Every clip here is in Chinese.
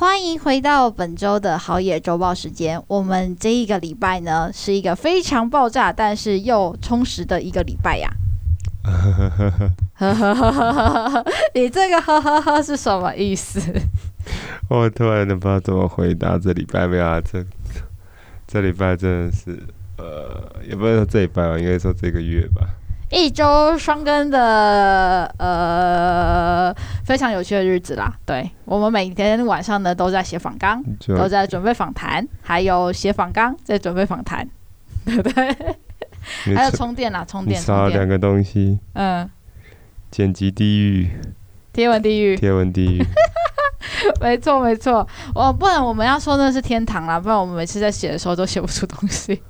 欢迎回到本周的好野周报时间。我们这一个礼拜呢，是一个非常爆炸，但是又充实的一个礼拜呀。你这个呵呵呵是什么意思？我突然都不知道怎么回答。这礼拜没有啊？这这礼拜真的是呃，也不是说这礼拜吧，应该说这个月吧。一周双更的呃非常有趣的日子啦，对，我们每天晚上呢都在写访纲，都在准备访谈，还有写访纲在准备访谈，对。不对？还有充电啦，充电，少了两个东西，嗯，剪辑地狱，天文地狱，贴文地狱，没 错没错，我不然我们要说那是天堂啦，不然我们每次在写的时候都写不出东西。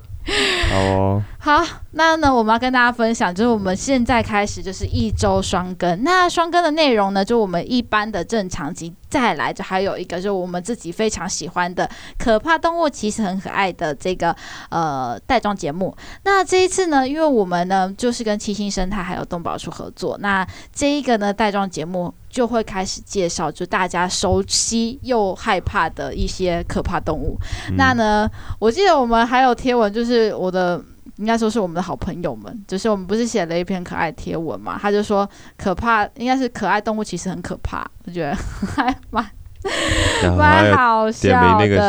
好哦，好，那呢，我们要跟大家分享，就是我们现在开始就是一周双更。那双更的内容呢，就我们一般的正常集，再来就还有一个，就我们自己非常喜欢的可怕动物其实很可爱的这个呃带状节目。那这一次呢，因为我们呢就是跟七星生态还有动保处合作，那这一个呢带状节目。就会开始介绍，就大家熟悉又害怕的一些可怕动物。那呢，我记得我们还有贴文，就是我的应该说是我们的好朋友们，就是我们不是写了一篇可爱贴文嘛？他就说可怕应该是可爱动物其实很可怕，我觉得 还蛮蛮好笑的。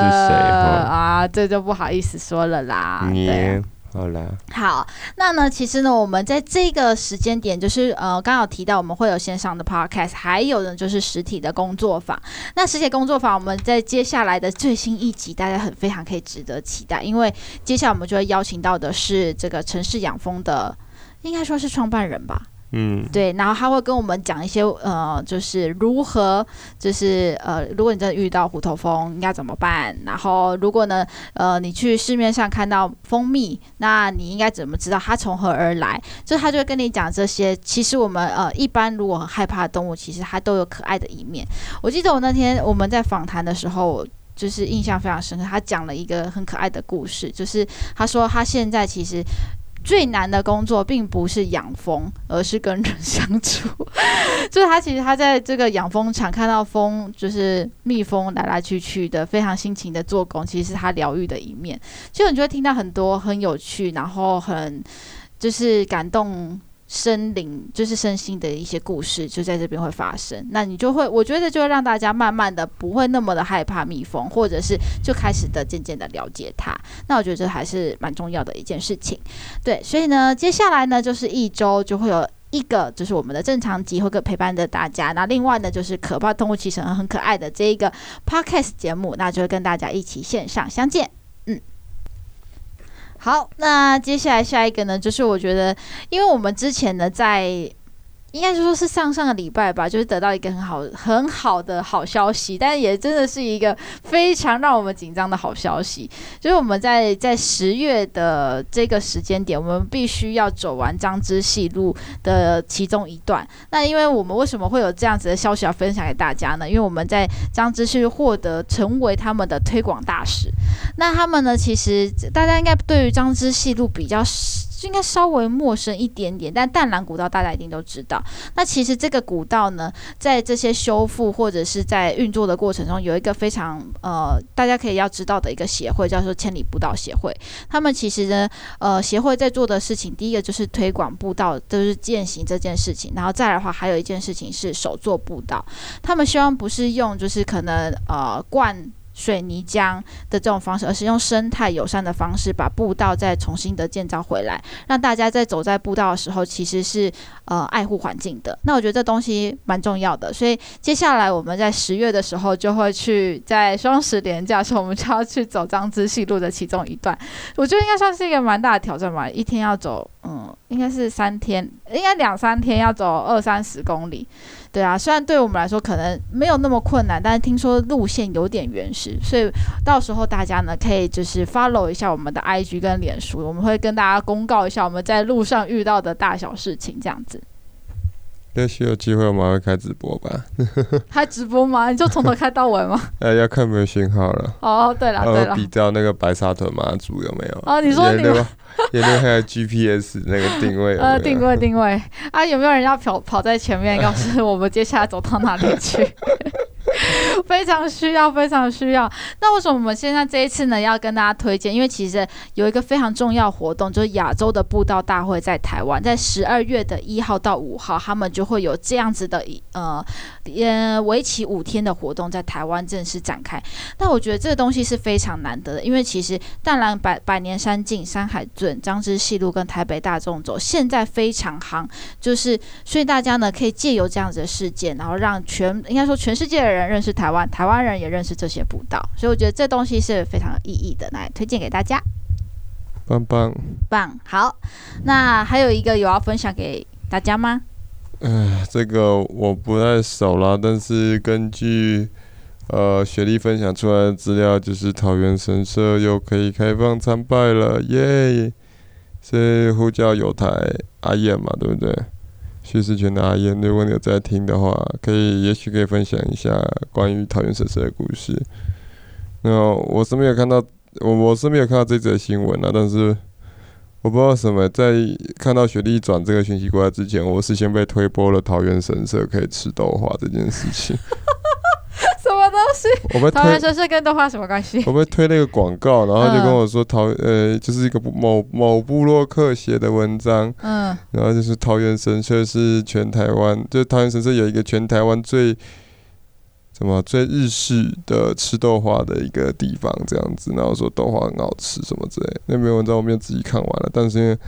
啊？这就不好意思说了啦。对。好了，好，那呢，其实呢，我们在这个时间点，就是呃，刚好提到我们会有线上的 podcast，还有呢，就是实体的工作坊。那实体工作坊，我们在接下来的最新一集，大家很非常可以值得期待，因为接下来我们就会邀请到的是这个城市养蜂的，应该说是创办人吧。嗯，对，然后他会跟我们讲一些呃，就是如何，就是呃，如果你真的遇到虎头蜂，应该怎么办？然后如果呢，呃，你去市面上看到蜂蜜，那你应该怎么知道它从何而来？就他就会跟你讲这些。其实我们呃，一般如果很害怕的动物，其实它都有可爱的一面。我记得我那天我们在访谈的时候，就是印象非常深刻。他讲了一个很可爱的故事，就是他说他现在其实。最难的工作并不是养蜂，而是跟人相处。就是他其实他在这个养蜂场看到蜂，就是蜜蜂来来去去的，非常辛勤的做工，其实是他疗愈的一面。就你就会听到很多很有趣，然后很就是感动。身灵就是身心的一些故事，就在这边会发生。那你就会，我觉得就会让大家慢慢的不会那么的害怕蜜蜂，或者是就开始的渐渐的了解它。那我觉得这还是蛮重要的一件事情。对，所以呢，接下来呢就是一周就会有一个，就是我们的正常集会跟陪伴着大家。那另外呢就是可怕动物其实很可爱的这一个 podcast 节目，那就会跟大家一起线上相见。好，那接下来下一个呢，就是我觉得，因为我们之前呢，在。应该就说是上上个礼拜吧，就是得到一个很好很好的好消息，但也真的是一个非常让我们紧张的好消息，就是我们在在十月的这个时间点，我们必须要走完张之戏路的其中一段。那因为我们为什么会有这样子的消息要分享给大家呢？因为我们在张之戏获得成为他们的推广大使。那他们呢，其实大家应该对于张之戏路比较。就应该稍微陌生一点点，但淡蓝古道大家一定都知道。那其实这个古道呢，在这些修复或者是在运作的过程中，有一个非常呃，大家可以要知道的一个协会，叫做千里步道协会。他们其实呢，呃，协会在做的事情，第一个就是推广步道，就是践行这件事情。然后再来的话，还有一件事情是手作步道。他们希望不是用，就是可能呃灌。水泥浆的这种方式，而是用生态友善的方式把步道再重新的建造回来，让大家在走在步道的时候，其实是呃爱护环境的。那我觉得这东西蛮重要的，所以接下来我们在十月的时候就会去，在双十连假的时候，我们就要去走彰之系路的其中一段。我觉得应该算是一个蛮大的挑战吧，一天要走，嗯，应该是三天，应该两三天要走二三十公里。对啊，虽然对我们来说可能没有那么困难，但是听说路线有点原始，所以到时候大家呢可以就是 follow 一下我们的 IG 跟脸书，我们会跟大家公告一下我们在路上遇到的大小事情，这样子。也许有机会我们会开直播吧？开直播吗？你就从头开到尾吗？呃，要看没有信号了。哦，对了对了，比较那个白沙屯妈祖有没有？哦，你说你们有没有还有 GPS 那个定位有有？呃，定位定位啊，有没有人要跑跑在前面，告诉我们接下来走到哪里去？非常需要，非常需要。那为什么我们现在这一次呢，要跟大家推荐？因为其实有一个非常重要活动，就是亚洲的布道大会在台湾，在十二月的一号到五号，他们就会有这样子的呃，呃，为期五天的活动在台湾正式展开。那我觉得这个东西是非常难得的，因为其实淡蓝百百年山径、山海圳、张之细路跟台北大众走现在非常夯，就是所以大家呢可以借由这样子的事件，然后让全应该说全世界的人。认识台湾，台湾人也认识这些步道，所以我觉得这东西是非常有意义的，来推荐给大家。棒棒棒，好，那还有一个有要分享给大家吗？呃，这个我不太熟啦，但是根据呃雪莉分享出来的资料，就是桃园神社又可以开放参拜了，耶！所以呼叫有台阿燕嘛，对不对？去世前的阿燕，如果你有在听的话，可以，也许可以分享一下关于桃园神社的故事。那我是没有看到，我我是没有看到这则新闻啊，但是我不知道什么，在看到雪莉转这个讯息过来之前，我事先被推播了桃园神社可以吃豆花这件事情。我们桃园神社跟豆花什么关系？我们推那个广告，然后就跟我说桃呃，就是一个某某部落客写的文章，嗯，然后就是桃园神社是全台湾，就桃园神社有一个全台湾最什么最日式的吃豆花的一个地方，这样子，然后说豆花很好吃什么之类。那篇文章我没有自己看完了，但是因为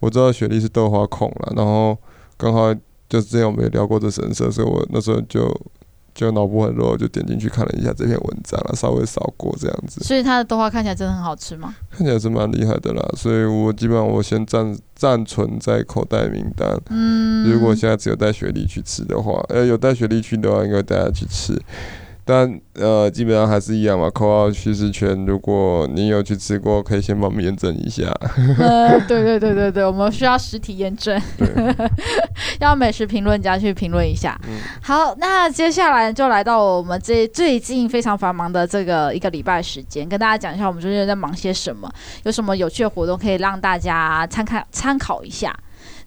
我知道雪莉是豆花控了，然后刚好就之前我们也聊过这神社，所以我那时候就。就脑波很弱，就点进去看了一下这篇文章啊，稍微扫过这样子。所以它的豆花看起来真的很好吃吗？看起来是蛮厉害的啦，所以我基本上我先暂暂存在口袋名单。嗯，如果下次有带雪莉去吃的话，呃，有带雪莉去的话，应该带她去吃。但呃，基本上还是一样嘛，扣号叙事圈。如果你有去吃过，可以先帮我们验证一下。呃，对对对对对，我们需要实体验证，要美食评论家去评论一下。嗯、好，那接下来就来到我们这最近非常繁忙的这个一个礼拜时间，跟大家讲一下我们最近在忙些什么，有什么有趣的活动可以让大家参考参考一下。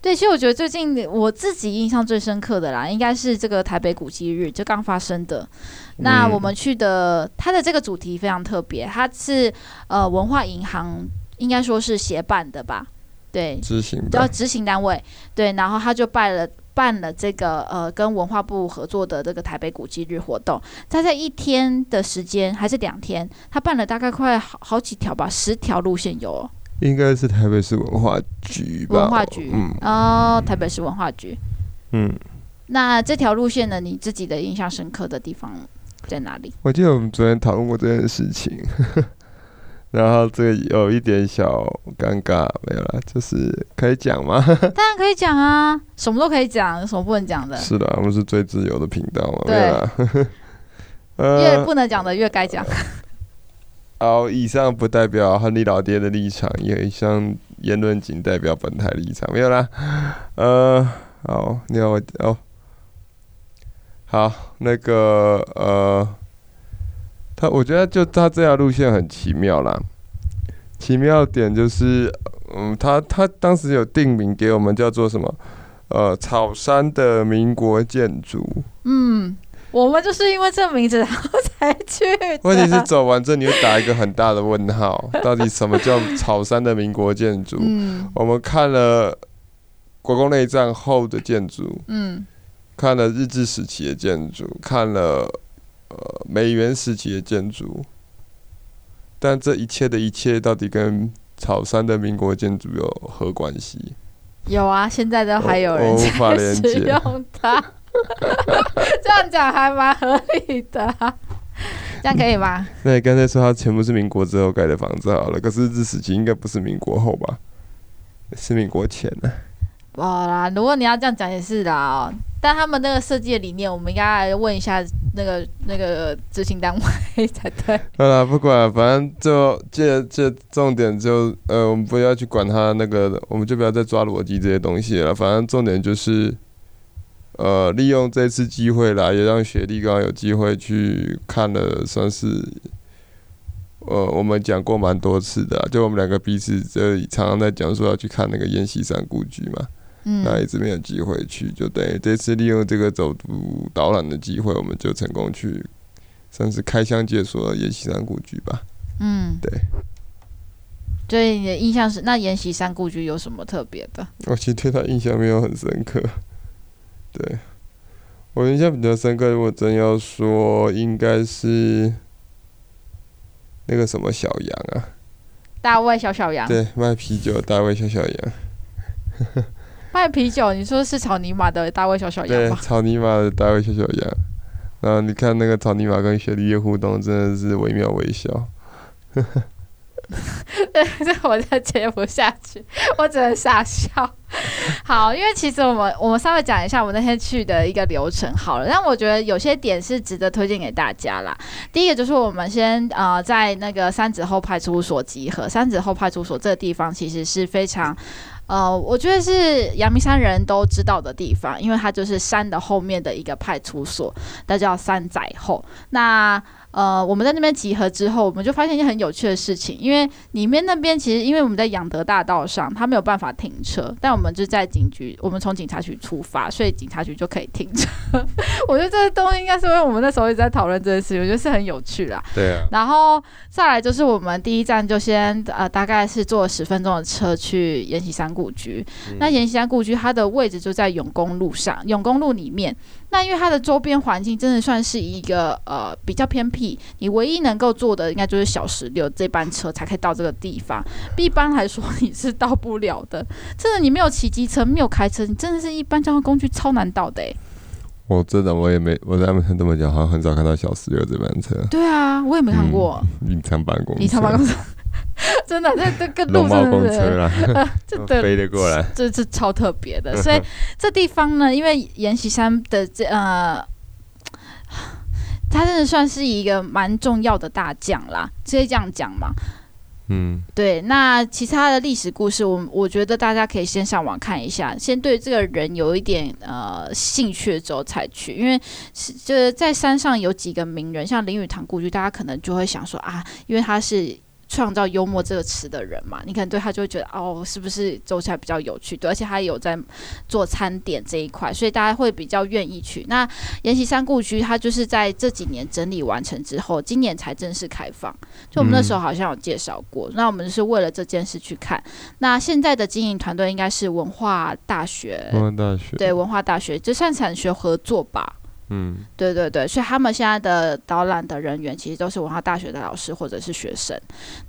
对，其实我觉得最近我自己印象最深刻的啦，应该是这个台北古迹日就刚发生的。那我们去的，它的这个主题非常特别，它是呃文化银行应该说是协办的吧？对，执行叫执行单位。对，然后他就办了办了这个呃跟文化部合作的这个台北古迹日活动。他在一天的时间还是两天，他办了大概快好好几条吧，十条路线有哦。应该是台北市文化局吧？文化局，嗯，哦，台北市文化局，嗯。那这条路线呢？你自己的印象深刻的地方在哪里？我记得我们昨天讨论过这件事情，然后这个有一点小尴尬，没有啦，就是可以讲吗？当然可以讲啊，什么都可以讲，有什么不能讲的？是的，我们是最自由的频道嘛，对，没有啦 呃、越不能讲的越该讲。好，以上不代表亨利老爹的立场，也以上言论仅代表本台立场，没有啦。呃，好，你好，哦，好，那个呃，他我觉得就他这条路线很奇妙啦，奇妙点就是，嗯，他他当时有定名给我们叫做什么？呃，草山的民国建筑，嗯。我们就是因为这名字然后才去。问题是走完这你会打一个很大的问号，到底什么叫草山的民国建筑？嗯，我们看了国共内战后的建筑，嗯，看了日治时期的建筑，看了呃美元时期的建筑，但这一切的一切到底跟草山的民国建筑有何关系？有啊，现在都还有人在使用它。这样讲还蛮合理的，啊，这样可以吗？那你刚才说它全部是民国之后盖的房子好了，可是日治时期应该不是民国后吧？是民国前呢，啊？好啦，如果你要这样讲也是的，但他们那个设计的理念，我们应该来问一下那个那个执行单位才对。好了，不管，反正就这这重点就呃，我们不要去管他那个，我们就不要再抓逻辑这些东西了。反正重点就是，呃，利用这次机会啦，也让雪莉刚刚有机会去看了，算是呃，我们讲过蛮多次的，就我们两个彼此就常常在讲说要去看那个阎锡山故居嘛。那一直没有机会去，就等于这次利用这个走读导览的机会，我们就成功去，算是开箱解锁了阎锡山故居吧。嗯，对。所以你的印象是，那延禧山故居有什么特别的？我其实对他印象没有很深刻。对，我印象比较深刻，如果真要说，应该是那个什么小羊啊，大卫小小羊。对，卖啤酒的大卫小小羊。卖啤酒，你说是草泥马的大卫小小羊吗？对，草泥马的大卫小小羊。然后你看那个草泥马跟雪莉的互动，真的是惟妙惟肖。这我就接不下去，我只能傻笑。好，因为其实我们我们稍微讲一下我们那天去的一个流程好了。但我觉得有些点是值得推荐给大家啦。第一个就是我们先呃在那个三子后派出所集合。三子后派出所这个地方其实是非常。呃，我觉得是阳明山人都知道的地方，因为它就是山的后面的一个派出所，它叫山仔后。那呃，我们在那边集合之后，我们就发现一件很有趣的事情，因为里面那边其实因为我们在养德大道上，它没有办法停车，但我们就在警局，我们从警察局出发，所以警察局就可以停车。我觉得这些东西应该是因为我们那时候一直在讨论这件事情，我觉得是很有趣啦。对啊。然后再来就是我们第一站就先呃，大概是坐十分钟的车去延禧山故居。嗯、那延禧山故居它的位置就在永公路上，永公路里面。那因为它的周边环境真的算是一个呃比较偏僻，你唯一能够坐的应该就是小石榴这班车才可以到这个地方，一般来说你是到不了的。真的，你没有骑机车，没有开车，你真的是一般交通工具超难到的哎。我真的我也没我在他们这么讲，好像很少看到小石榴这班车。对啊，我也没看过。隐藏办公，隐藏办公车。真的，这这个路真的是，呃，这对飞得过来，这是超特别的。所以这地方呢，因为阎锡山的这呃，他真的算是一个蛮重要的大将啦，直接这样讲嘛。嗯，对。那其他的历史故事，我我觉得大家可以先上网看一下，先对这个人有一点呃兴趣之后才去，因为是就是在山上有几个名人，像林语堂故居，大家可能就会想说啊，因为他是。创造幽默这个词的人嘛，你可能对他就会觉得哦，是不是走起来比较有趣？对，而且他有在做餐点这一块，所以大家会比较愿意去。那阎锡山故居，它就是在这几年整理完成之后，今年才正式开放。就我们那时候好像有介绍过，嗯、那我们是为了这件事去看。那现在的经营团队应该是文化大学，文化大学对，文化大学就算产学合作吧。嗯，对对对，所以他们现在的导览的人员其实都是文化大学的老师或者是学生，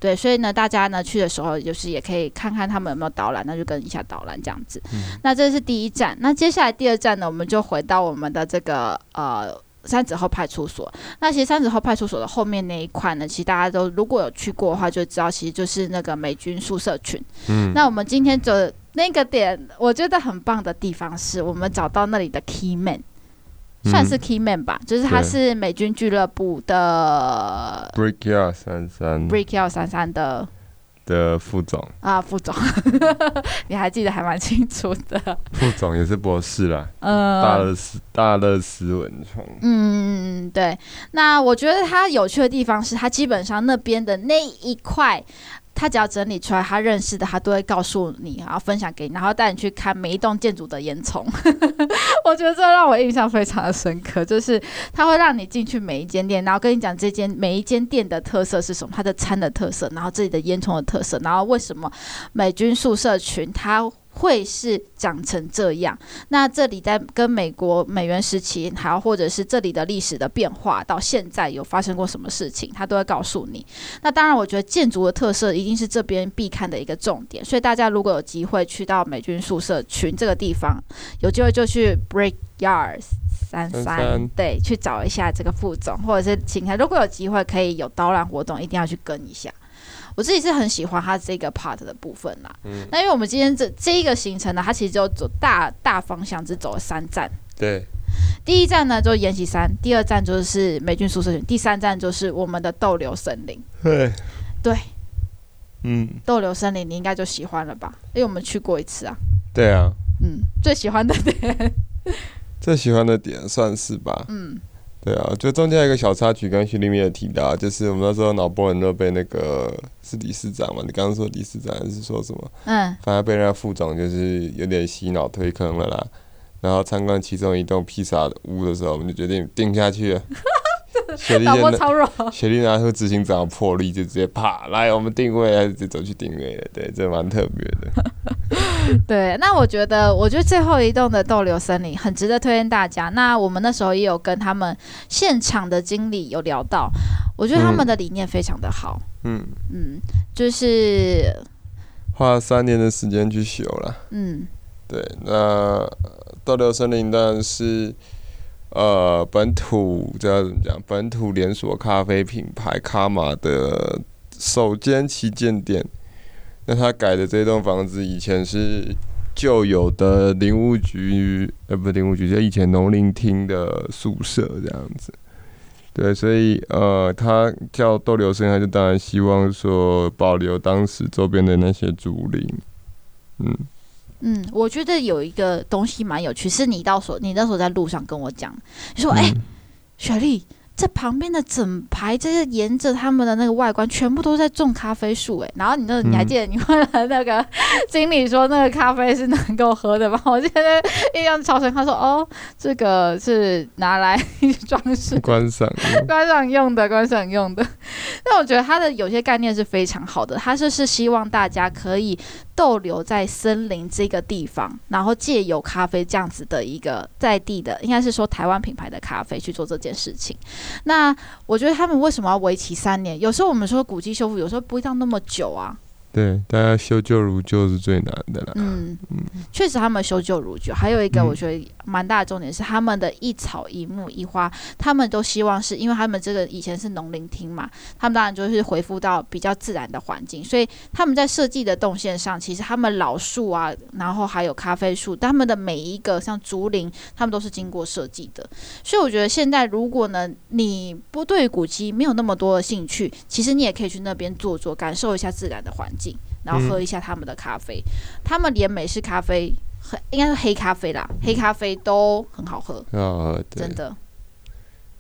对，所以呢，大家呢去的时候就是也可以看看他们有没有导览，那就跟一下导览这样子。嗯、那这是第一站，那接下来第二站呢，我们就回到我们的这个呃三子后派出所。那其实三子后派出所的后面那一块呢，其实大家都如果有去过的话，就知道其实就是那个美军宿舍群。嗯，那我们今天的那个点，我觉得很棒的地方是我们找到那里的 key man。算是 key man 吧，嗯、就是他是美军俱乐部的 Brickyard 三三 Brickyard 三三的的副总啊，副总，你还记得还蛮清楚的。副总也是博士啦，嗯，大乐斯大乐斯文创，嗯，对。那我觉得他有趣的地方是他基本上那边的那一块。他只要整理出来，他认识的，他都会告诉你，然后分享给你，然后带你去看每一栋建筑的烟囱。我觉得这让我印象非常的深刻，就是他会让你进去每一间店，然后跟你讲这间每一间店的特色是什么，它的餐的特色，然后这里的烟囱的特色，然后为什么美军宿舍群它。会是长成这样？那这里在跟美国美元时期，还有或者是这里的历史的变化，到现在有发生过什么事情，他都会告诉你。那当然，我觉得建筑的特色一定是这边必看的一个重点。所以大家如果有机会去到美军宿舍群这个地方，有机会就去 Brickyard 三三，对，去找一下这个副总，或者是请他。如果有机会可以有导览活动，一定要去跟一下。我自己是很喜欢它这个 part 的部分啦。嗯，那因为我们今天这这一个行程呢，它其实就走大大方向，只走了三站，对。第一站呢就是岩崎山，第二站就是美军宿舍群，第三站就是我们的逗留森林。对。对。嗯。逗留森林你应该就喜欢了吧？因为我们去过一次啊。对啊。嗯，最喜欢的点。最喜欢的点算是吧。嗯。对啊，就中间有一个小插曲，刚刚里面有提到，就是我们那时候脑波很热，被那个是理事长嘛？你刚刚说理事长还是说什么？嗯，反而被人家副总就是有点洗脑推坑了啦。然后参观其中一栋披萨屋的时候，我们就决定定下去了。雪莉弱，雪莉拿出执行长的魄力，就直接啪来，我们定位，还是直接走去定位了。对，这蛮特别的。对，那我觉得，我觉得最后一栋的逗留森林很值得推荐大家。那我们那时候也有跟他们现场的经理有聊到，我觉得他们的理念非常的好。嗯嗯，就是花了三年的时间去修了。嗯，对，那逗留森林当然是呃本土这要怎么讲？本土连锁咖啡品牌卡玛的首间旗舰店。那他改的这栋房子以前是旧有的林务局，呃，不是林务局，就以前农林厅的宿舍这样子。对，所以呃，他叫逗留生，他就当然希望说保留当时周边的那些竹林。嗯嗯，我觉得有一个东西蛮有趣，是你到时候你那时候在路上跟我讲，你说：“哎、嗯，雪莉。”在旁边的整排，这是沿着他们的那个外观，全部都在种咖啡树诶，然后你那，你还记得你问了那个经理说那个咖啡是能够喝的吗？我现在印象超深，他说哦，这个是拿来装饰、观赏、观赏用的、观赏用的。那我觉得他的有些概念是非常好的，他就是希望大家可以。逗留在森林这个地方，然后借由咖啡这样子的一个在地的，应该是说台湾品牌的咖啡去做这件事情。那我觉得他们为什么要为期三年？有时候我们说古迹修复，有时候不会到那么久啊。对，大家修旧如旧是最难的了。嗯嗯，确实他们修旧如旧。还有一个我觉得蛮大的重点是，他们的一草一木一花，他们都希望是因为他们这个以前是农林厅嘛，他们当然就是恢复到比较自然的环境，所以他们在设计的动线上，其实他们老树啊，然后还有咖啡树，他们的每一个像竹林，他们都是经过设计的。所以我觉得现在如果呢，你不对古迹没有那么多的兴趣，其实你也可以去那边坐坐，感受一下自然的环境。然后喝一下他们的咖啡，嗯、他们连美式咖啡，应该是黑咖啡啦，黑咖啡都很好喝，哦，真的，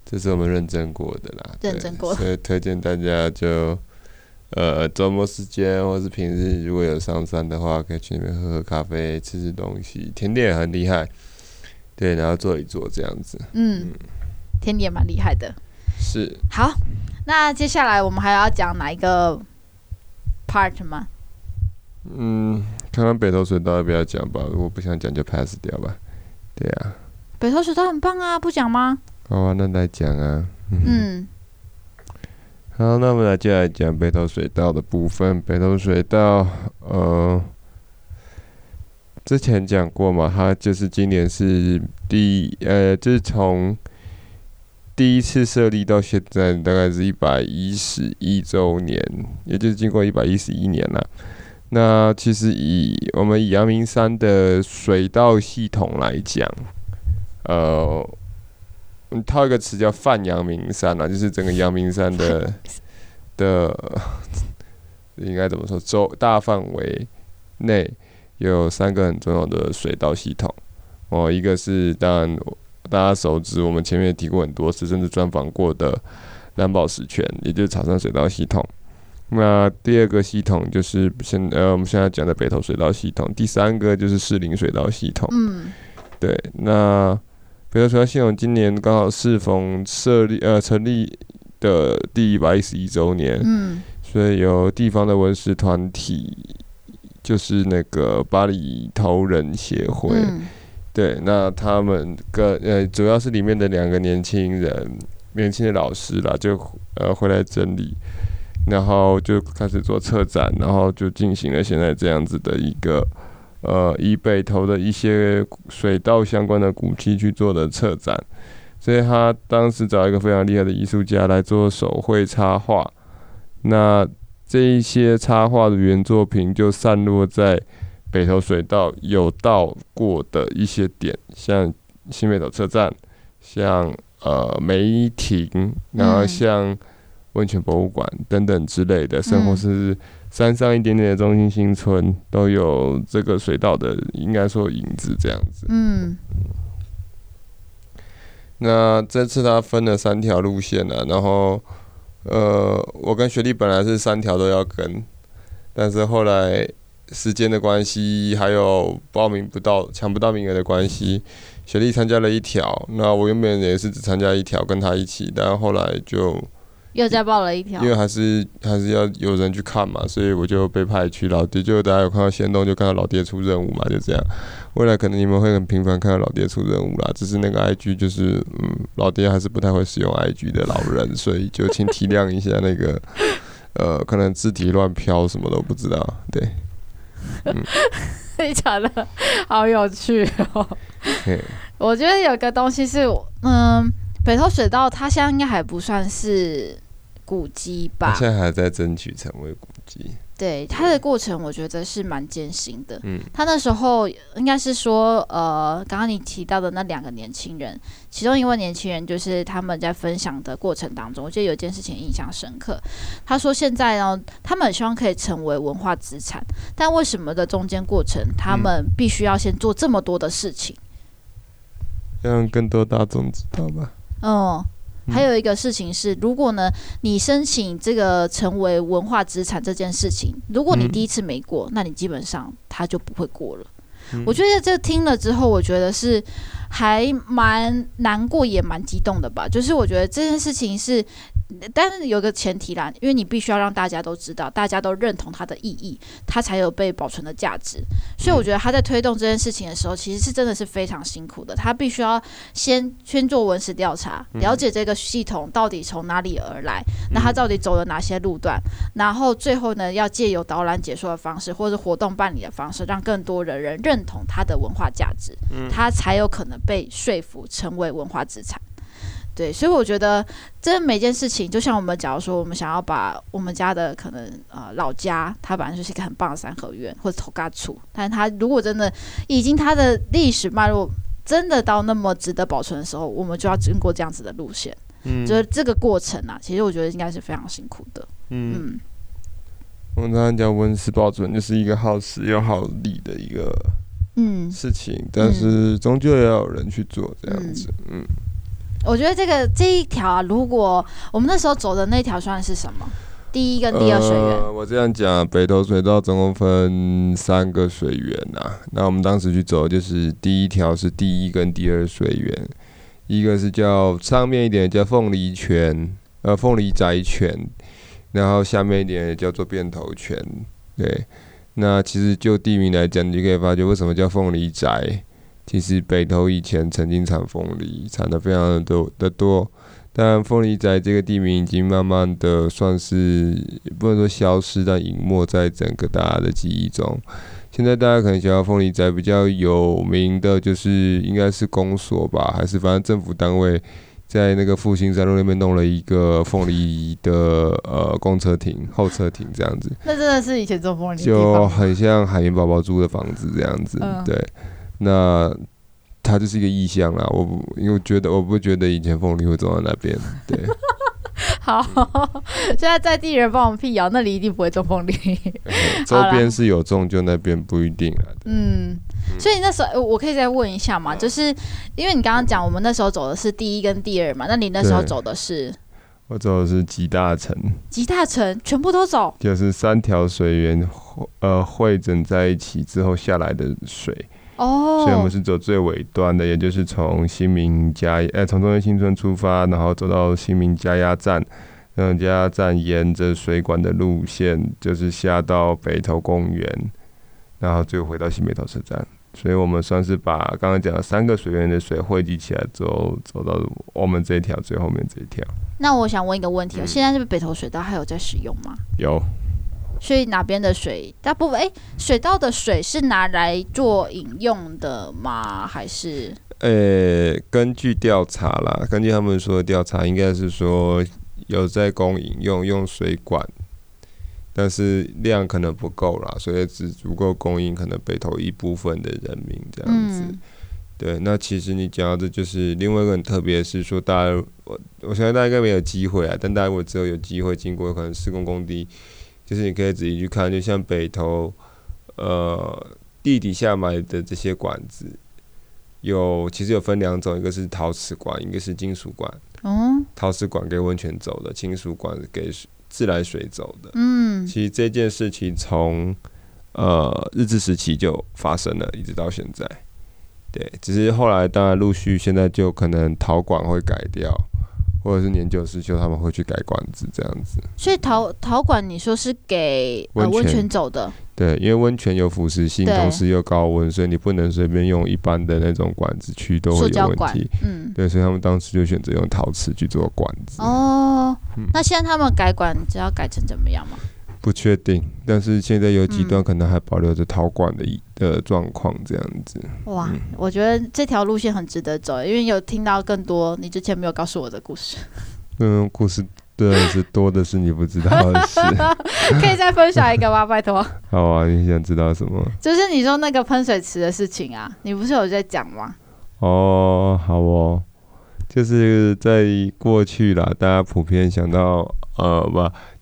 这是我们认证过的啦，认证过。的，所以推荐大家就，呃，周末时间或是平日如果有上山的话，可以去那边喝喝咖啡，吃吃东西，甜点也很厉害，对，然后坐一坐这样子，嗯，嗯。甜点蛮厉害的，是，好，那接下来我们还要讲哪一个？part 吗？嗯，看看北投水道要不要讲吧？如果不想讲就 pass 掉吧。对啊，北投水道很棒啊，不讲吗？好啊，那来讲啊。嗯，嗯。好，那我们来接下来讲北投水道的部分。北投水道，呃，之前讲过嘛，它就是今年是第呃，就是从。第一次设立到现在大概是一百一十一周年，也就是经过一百一十一年了。那其实以我们以阳明山的水稻系统来讲，呃，套一个词叫泛阳明山啊，就是整个阳明山的 的应该怎么说？周大范围内有三个很重要的水稻系统哦，一个是当然。大家熟知，我们前面也提过很多次，甚至专访过的蓝宝石泉，也就是草山水道系统。那第二个系统就是现呃我们现在讲的北投水道系统。第三个就是士林水道系统。嗯，对。那北投水道系统今年刚好适逢设立呃成立的第一百一十一周年。嗯，所以由地方的文史团体，就是那个巴黎头人协会。嗯对，那他们跟呃，主要是里面的两个年轻人，年轻的老师啦，就呃回来整理，然后就开始做策展，然后就进行了现在这样子的一个呃，以北投的一些水稻相关的古迹去做的策展，所以他当时找一个非常厉害的艺术家来做手绘插画，那这一些插画的原作品就散落在。北投水道有到过的一些点，像新北投车站，像呃梅亭，然后像温泉博物馆等等之类的，甚或是山上一点点的中心新村，都有这个水道的，应该说影子这样子。嗯。那这次他分了三条路线呢、啊，然后呃，我跟学弟本来是三条都要跟，但是后来时间的关系，还有报名不到、抢不到名额的关系，雪莉参加了一条，那我原本也是只参加一条，跟他一起，但后来就。又再报了一条，因为还是还是要有人去看嘛，所以我就被派去老爹。就大家有看到仙动，就看到老爹出任务嘛，就这样。未来可能你们会很频繁看到老爹出任务啦，只是那个 IG 就是，嗯，老爹还是不太会使用 IG 的老人，所以就请体谅一下那个，呃，可能字体乱飘，什么都不知道。对，嗯，非常的好有趣哦。我觉得有个东西是，嗯，北投水道它现在应该还不算是。古迹吧，现在还在争取成为古迹。对，他的过程，我觉得是蛮艰辛的。嗯，他那时候应该是说，呃，刚刚你提到的那两个年轻人，其中一位年轻人就是他们在分享的过程当中，我觉得有一件事情印象深刻。他说，现在呢，他们希望可以成为文化资产，但为什么的中间过程，他们必须要先做这么多的事情？让更多大众知道吧。嗯。还有一个事情是，如果呢，你申请这个成为文化资产这件事情，如果你第一次没过，那你基本上他就不会过了。我觉得这听了之后，我觉得是还蛮难过，也蛮激动的吧。就是我觉得这件事情是。但是有个前提啦，因为你必须要让大家都知道，大家都认同它的意义，它才有被保存的价值。所以我觉得他在推动这件事情的时候，其实是真的是非常辛苦的。他必须要先先做文史调查，了解这个系统到底从哪里而来，那他到底走了哪些路段，然后最后呢，要借由导览解说的方式，或者活动办理的方式，让更多的人认同它的文化价值，他才有可能被说服成为文化资产。对，所以我觉得这每件事情，就像我们假如说，我们想要把我们家的可能呃老家，它本来就是一个很棒的三合院或者土嘎处，但它如果真的已经它的历史脉络真的到那么值得保存的时候，我们就要经过这样子的路线。嗯，就是这个过程啊，其实我觉得应该是非常辛苦的。嗯，嗯我们常常讲温室保存就是一个耗时又耗力的一个嗯事情，嗯、但是终究要有人去做这样子。嗯。嗯我觉得这个这一条啊，如果我们那时候走的那条算是什么？第一跟第二水源？我这样讲，北投水道总共分三个水源呐。那我们当时去走，就是第一条是第一跟第二水源，一个是叫上面一点叫凤梨泉，呃，凤梨宅泉，然后下面一点叫做便头泉。对，那其实就地名来讲，你就可以发觉为什么叫凤梨宅。其实北投以前曾经产凤梨，产的非常的多的多，但凤梨仔这个地名已经慢慢的算是不能说消失，但隐没在整个大家的记忆中。现在大家可能想要凤梨仔比较有名的就是应该是公所吧，还是反正政府单位在那个复兴三路那边弄了一个凤梨的呃公车亭、候车亭这样子。那真的是以前做凤梨就很像海绵宝宝住的房子这样子，嗯、对。那它就是一个意向啦，我不，因为我觉得我不觉得以前凤梨会走到那边，对。好，现在在地人帮我们辟谣，那里一定不会种凤梨。周边是有种，就那边不一定啊。嗯，所以那时候我可以再问一下嘛，就是因为你刚刚讲我们那时候走的是第一跟第二嘛，那你那时候走的是？我走的是集大成。集大成全部都走？就是三条水源呃汇整在一起之后下来的水。哦，所以我们是走最尾端的，也就是从新民加，呃，从中央新村出发，然后走到新民加压站，然后加压站沿着水管的路线，就是下到北投公园，然后最后回到新北投车站。所以我们算是把刚刚讲的三个水源的水汇集起来之后，走到我们这一条最后面这一条。那我想问一个问题，嗯、现在这个北投水道还有在使用吗？有。所以哪边的水大部分哎，水稻的水是拿来做饮用的吗？还是？呃，根据调查啦，根据他们说的调查，应该是说有在供饮用，用水管，但是量可能不够啦，所以只足够供应可能北投一部分的人民这样子。对，那其实你讲到的就是另外一个很特别，是说大家我我相信大家应该没有机会啊，但大家如果之后有机会经过可能施工工地，就是你可以仔细去看，就像北投呃地底下埋的这些管子，有其实有分两种，一个是陶瓷管，一个是金属管。哦，陶瓷管给温泉走的，金属管给自来水走的。嗯，其实这件事情从呃日治时期就发生了，一直到现在。对，只是后来当然陆续现在就可能陶管会改掉，或者是年久失修他们会去改管子这样子。所以陶陶管你说是给温泉、呃、泉走的？对，因为温泉有腐蚀性，同时又高温，所以你不能随便用一般的那种管子去，都会有问题。嗯，对，所以他们当时就选择用陶瓷去做管子。哦，嗯、那现在他们改管，你知道改成怎么样吗？不确定，但是现在有几段可能还保留着陶管的的状况，这样子。哇，嗯、我觉得这条路线很值得走，因为有听到更多你之前没有告诉我的故事。嗯，故事。对，是多的是你不知道的事。可以再分享一个吗？拜托。好啊，你想知道什么？就是你说那个喷水池的事情啊，你不是有在讲吗？哦，好哦，就是在过去啦，大家普遍想到呃，不，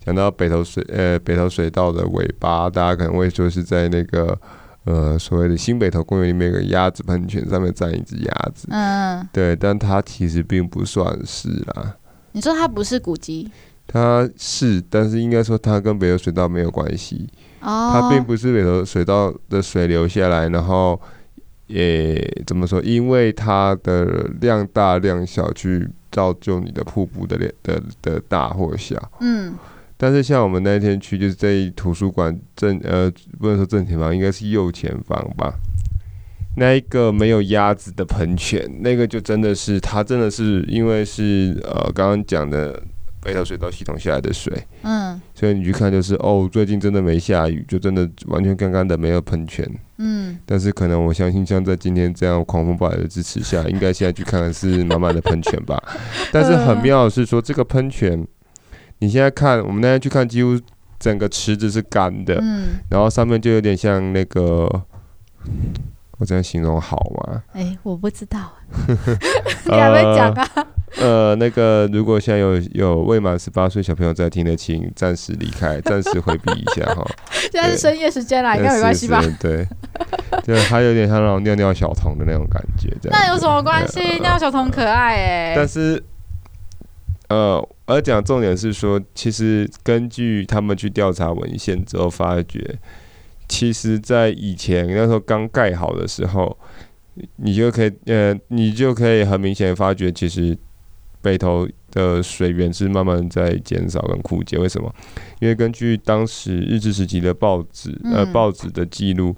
讲到北投水呃北投水道的尾巴，大家可能会说是在那个呃所谓的新北投公园里面有个鸭子喷泉，上面站一只鸭子。嗯。对，但它其实并不算是啦。你说它不是古迹？它是，但是应该说它跟北投水道没有关系。哦。它并不是北投水道的水流下来，然后也怎么说？因为它的量大量小去造就你的瀑布的的的大或小。嗯。但是像我们那天去，就是在图书馆正呃，不能说正前方，应该是右前方吧。那一个没有鸭子的喷泉，那个就真的是，它真的是因为是呃刚刚讲的北头水道系统下来的水，嗯，所以你去看就是哦，最近真的没下雨，就真的完全干干的没有喷泉，嗯，但是可能我相信像在今天这样狂风暴雨的支持下，应该现在去看看是满满的喷泉吧。但是很 妙的是说这个喷泉，你现在看我们那天去看，几乎整个池子是干的，嗯，然后上面就有点像那个。我这样形容好吗？哎、欸，我不知道，你还没讲啊？呃，那个，如果现在有有未满十八岁小朋友在听的，请暂时离开，暂时回避一下哈。现在是深夜时间啦，应该没关系吧？对，对，还有点像那种尿尿小童的那种感觉，这样。那有什么关系？尿尿小童可爱哎、欸。但是，呃，而讲重点是说，其实根据他们去调查文献之后发觉。其实，在以前那时候刚盖好的时候，你就可以呃，你就可以很明显发觉，其实北投的水源是慢慢在减少跟枯竭。为什么？因为根据当时日治时期的报纸呃报纸的记录，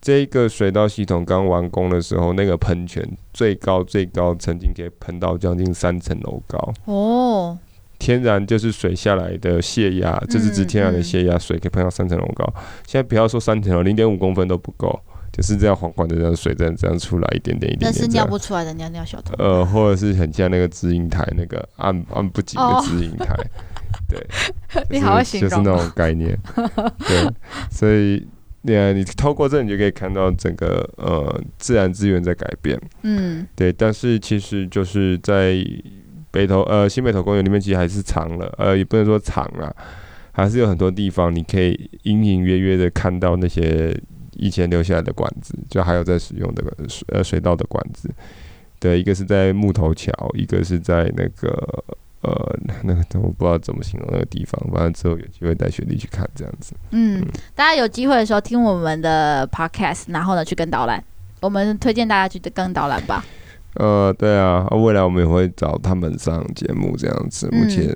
这个水道系统刚完工的时候，那个喷泉最高最高曾经可以喷到将近三层楼高哦。天然就是水下来的泄压，这是指天然的泄压，水可以喷到三层楼高。现在不要说三层楼，零点五公分都不够，就是这样缓缓的这样水这样这样出来一点点一点点。那是尿不出来的尿尿小童。呃，或者是很像那个直营台那个按按不紧的直营台，对。你好会形容。就是那种概念。对，所以对啊，你透过这你就可以看到整个呃自然资源在改变。嗯。对，但是其实就是在。北投呃新北投公园里面其实还是藏了，呃也不能说藏啊，还是有很多地方你可以隐隐约约的看到那些以前留下来的管子，就还有在使用的水呃水道的管子。对，一个是在木头桥，一个是在那个呃那个我不知道怎么形容那个地方，反正之后有机会带学弟去看这样子。嗯，嗯大家有机会的时候听我们的 podcast，然后呢去跟导览，我们推荐大家去跟导览吧。呃，对啊，未来我们也会找他们上节目这样子。目前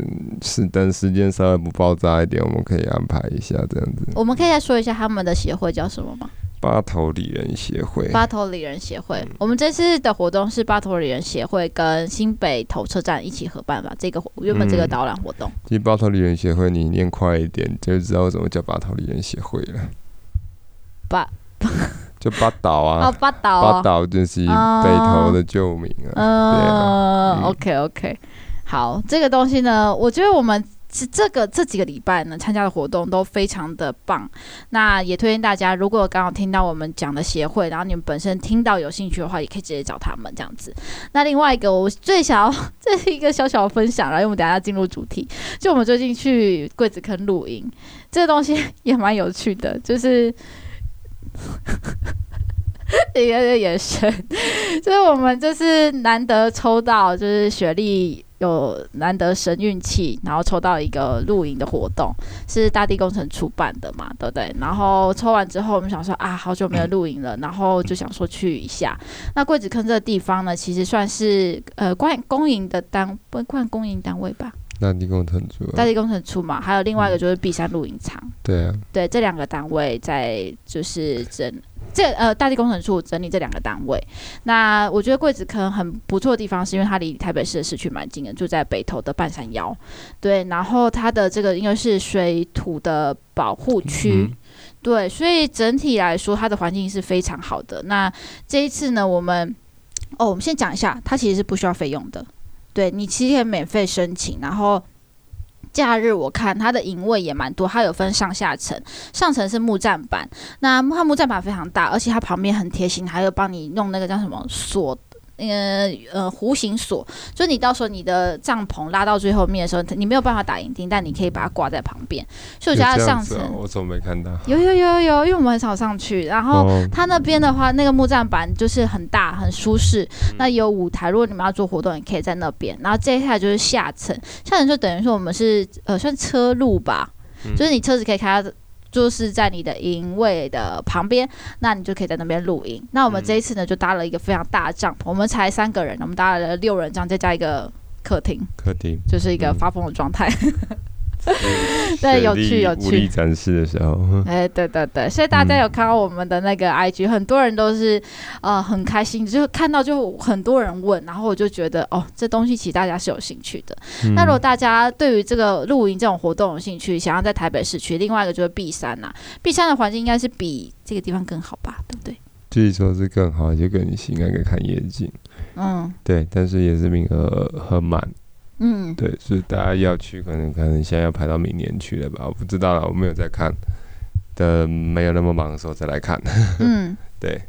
是等时间稍微不爆炸一点，我们可以安排一下这样子。我们可以再说一下他们的协会叫什么吗？八头里人协会。八头里人协会。我们这次的活动是八头里人协会跟新北投车站一起合办吧？这个原本这个导览活动。其实八头里人协会，你念快一点就知道为什么叫八头里人协会了。八。就八岛啊，哦、八岛、哦，八岛就是北投的旧名啊。嗯、呃，OK OK，好，这个东西呢，我觉得我们这这个这几个礼拜呢，参加的活动都非常的棒。那也推荐大家，如果刚好听到我们讲的协会，然后你们本身听到有兴趣的话，也可以直接找他们这样子。那另外一个，我最想要 这是一个小小的分享，然后我们等下进入主题。就我们最近去柜子坑露营，这个东西也蛮有趣的，就是 一个个眼神，就是我们就是难得抽到，就是雪莉。有难得神运气，然后抽到一个露营的活动，是大地工程出版的嘛，对不对？然后抽完之后，我们想说啊，好久没有露营了，然后就想说去一下。那桂子坑这个地方呢，其实算是呃关公营的单，不算公营单位吧？大地工程处，大地工程处嘛，还有另外一个就是碧山露营场。对啊，对，这两个单位在就是整。这呃，大地工程处整理这两个单位。那我觉得柜子坑很不错的地方，是因为它离台北市的市区蛮近的，就在北投的半山腰。对，然后它的这个应该是水土的保护区，嗯、对，所以整体来说，它的环境是非常好的。那这一次呢，我们哦，我们先讲一下，它其实是不需要费用的，对，你七天免费申请，然后。假日我看它的营位也蛮多，它有分上下层，上层是木栈板，那它木栈板非常大，而且它旁边很贴心，还有帮你弄那个叫什么锁。呃呃，弧形锁，就你到时候你的帐篷拉到最后面的时候，你没有办法打营钉，但你可以把它挂在旁边。所以我觉得上层、哦，我怎么没看到？有有有有，因为我们很少上去。然后它那边的话，那个木栈板就是很大很舒适，嗯、那有舞台，如果你们要做活动，也可以在那边。然后接下来就是下层，下层就等于说我们是呃算车路吧，嗯、就是你车子可以开到。就是在你的营位的旁边，那你就可以在那边露营。那我们这一次呢，就搭了一个非常大的帐篷，我们才三个人，我们搭了六人帐，再加一个客厅，客厅就是一个发疯的状态。嗯 对，有趣有趣。武力展示的时候，哎、欸，对对对，所以大家有看到我们的那个 IG，、嗯、很多人都是呃很开心，就看到就很多人问，然后我就觉得哦，这东西其实大家是有兴趣的。嗯、那如果大家对于这个露营这种活动有兴趣，想要在台北市区，另外一个就是碧山呐、啊，碧山的环境应该是比这个地方更好吧，对不对？据说是更好，就更新，还可以看夜景。嗯，对，但是也是名额很满。嗯，对，所以大家要去，可能可能现在要排到明年去了吧？我不知道了，我没有在看，等没有那么忙的时候再来看。嗯，对。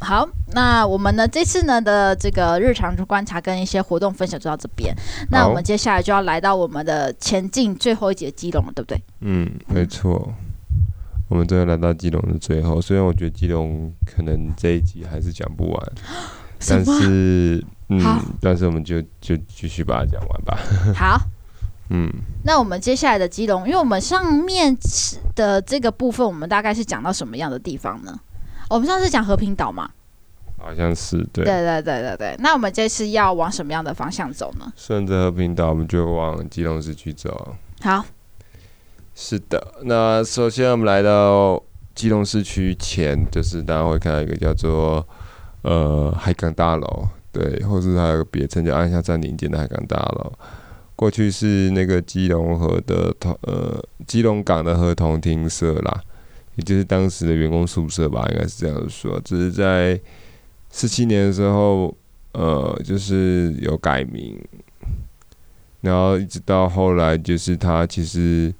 好，那我们呢这次呢的这个日常观察跟一些活动分享就到这边。那我们接下来就要来到我们的前进最后一节基隆了，对不对？嗯，没错。我们终于来到基隆的最后，虽然我觉得基隆可能这一集还是讲不完，但是。嗯，好但是我们就就继续把它讲完吧。好，嗯，那我们接下来的基隆，因为我们上面的这个部分，我们大概是讲到什么样的地方呢？我们上次讲和平岛嘛，好像是对，对对对对对。那我们这次要往什么样的方向走呢？顺着和平岛，我们就往基隆市区走。好，是的。那首先我们来到基隆市区前，就是大家会看到一个叫做呃海港大楼。对，或是还有个别称叫按下暂停键的海港大楼，过去是那个基隆河的同呃基隆港的合同厅舍啦，也就是当时的员工宿舍吧，应该是这样说。只是在四七年的时候，呃，就是有改名，然后一直到后来，就是它其实。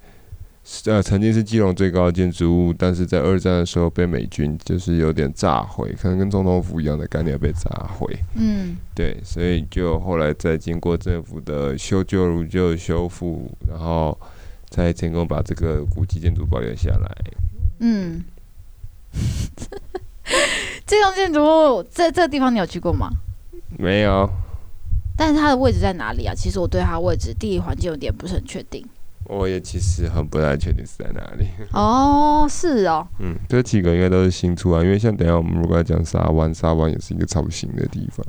呃，曾经是基隆最高的建筑物，但是在二战的时候被美军就是有点炸毁，可能跟总统府一样的概念被炸毁。嗯，对，所以就后来再经过政府的修旧如旧修复，然后才成功把这个古迹建筑保留下来。嗯，这栋建筑物这这个地方你有去过吗？没有。但是它的位置在哪里啊？其实我对它位置地理环境有点不是很确定。我也其实很不太确定是在哪里。哦，是哦。嗯，这几个应该都是新出啊，因为像等一下我们如果要讲沙湾，沙湾也是一个超新的地方。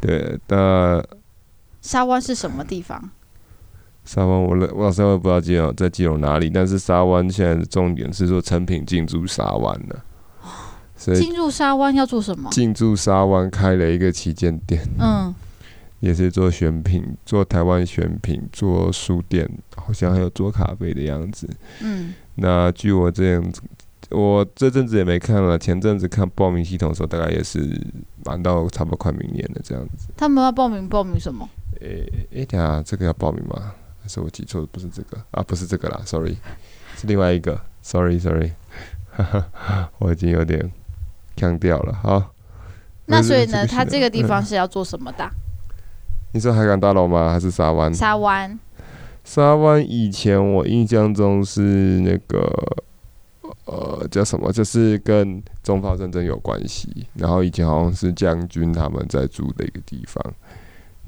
对，那沙湾是什么地方？沙湾我我老实话不知道基隆在基隆哪里，但是沙湾现在的重点是说成品进驻沙湾了。所以进驻沙湾要做什么？进驻沙湾开了一个旗舰店。嗯。也是做选品，做台湾选品，做书店，好像还有做咖啡的样子。嗯，那据我这样子，我这阵子也没看了，前阵子看报名系统的时候，大概也是满到差不多快明年了这样子。他们要报名报名什么？诶诶、等下这个要报名吗？还是我记错的不是这个啊？不是这个啦，sorry，是另外一个，sorry sorry，哈哈，我已经有点腔调了。好，那所以呢，他这个地方是要做什么的？你说海港大楼吗？还是沙湾？沙湾。沙湾以前我印象中是那个。呃，叫什么？就是跟中法战争有关系。然后以前好像是将军他们在住的一个地方。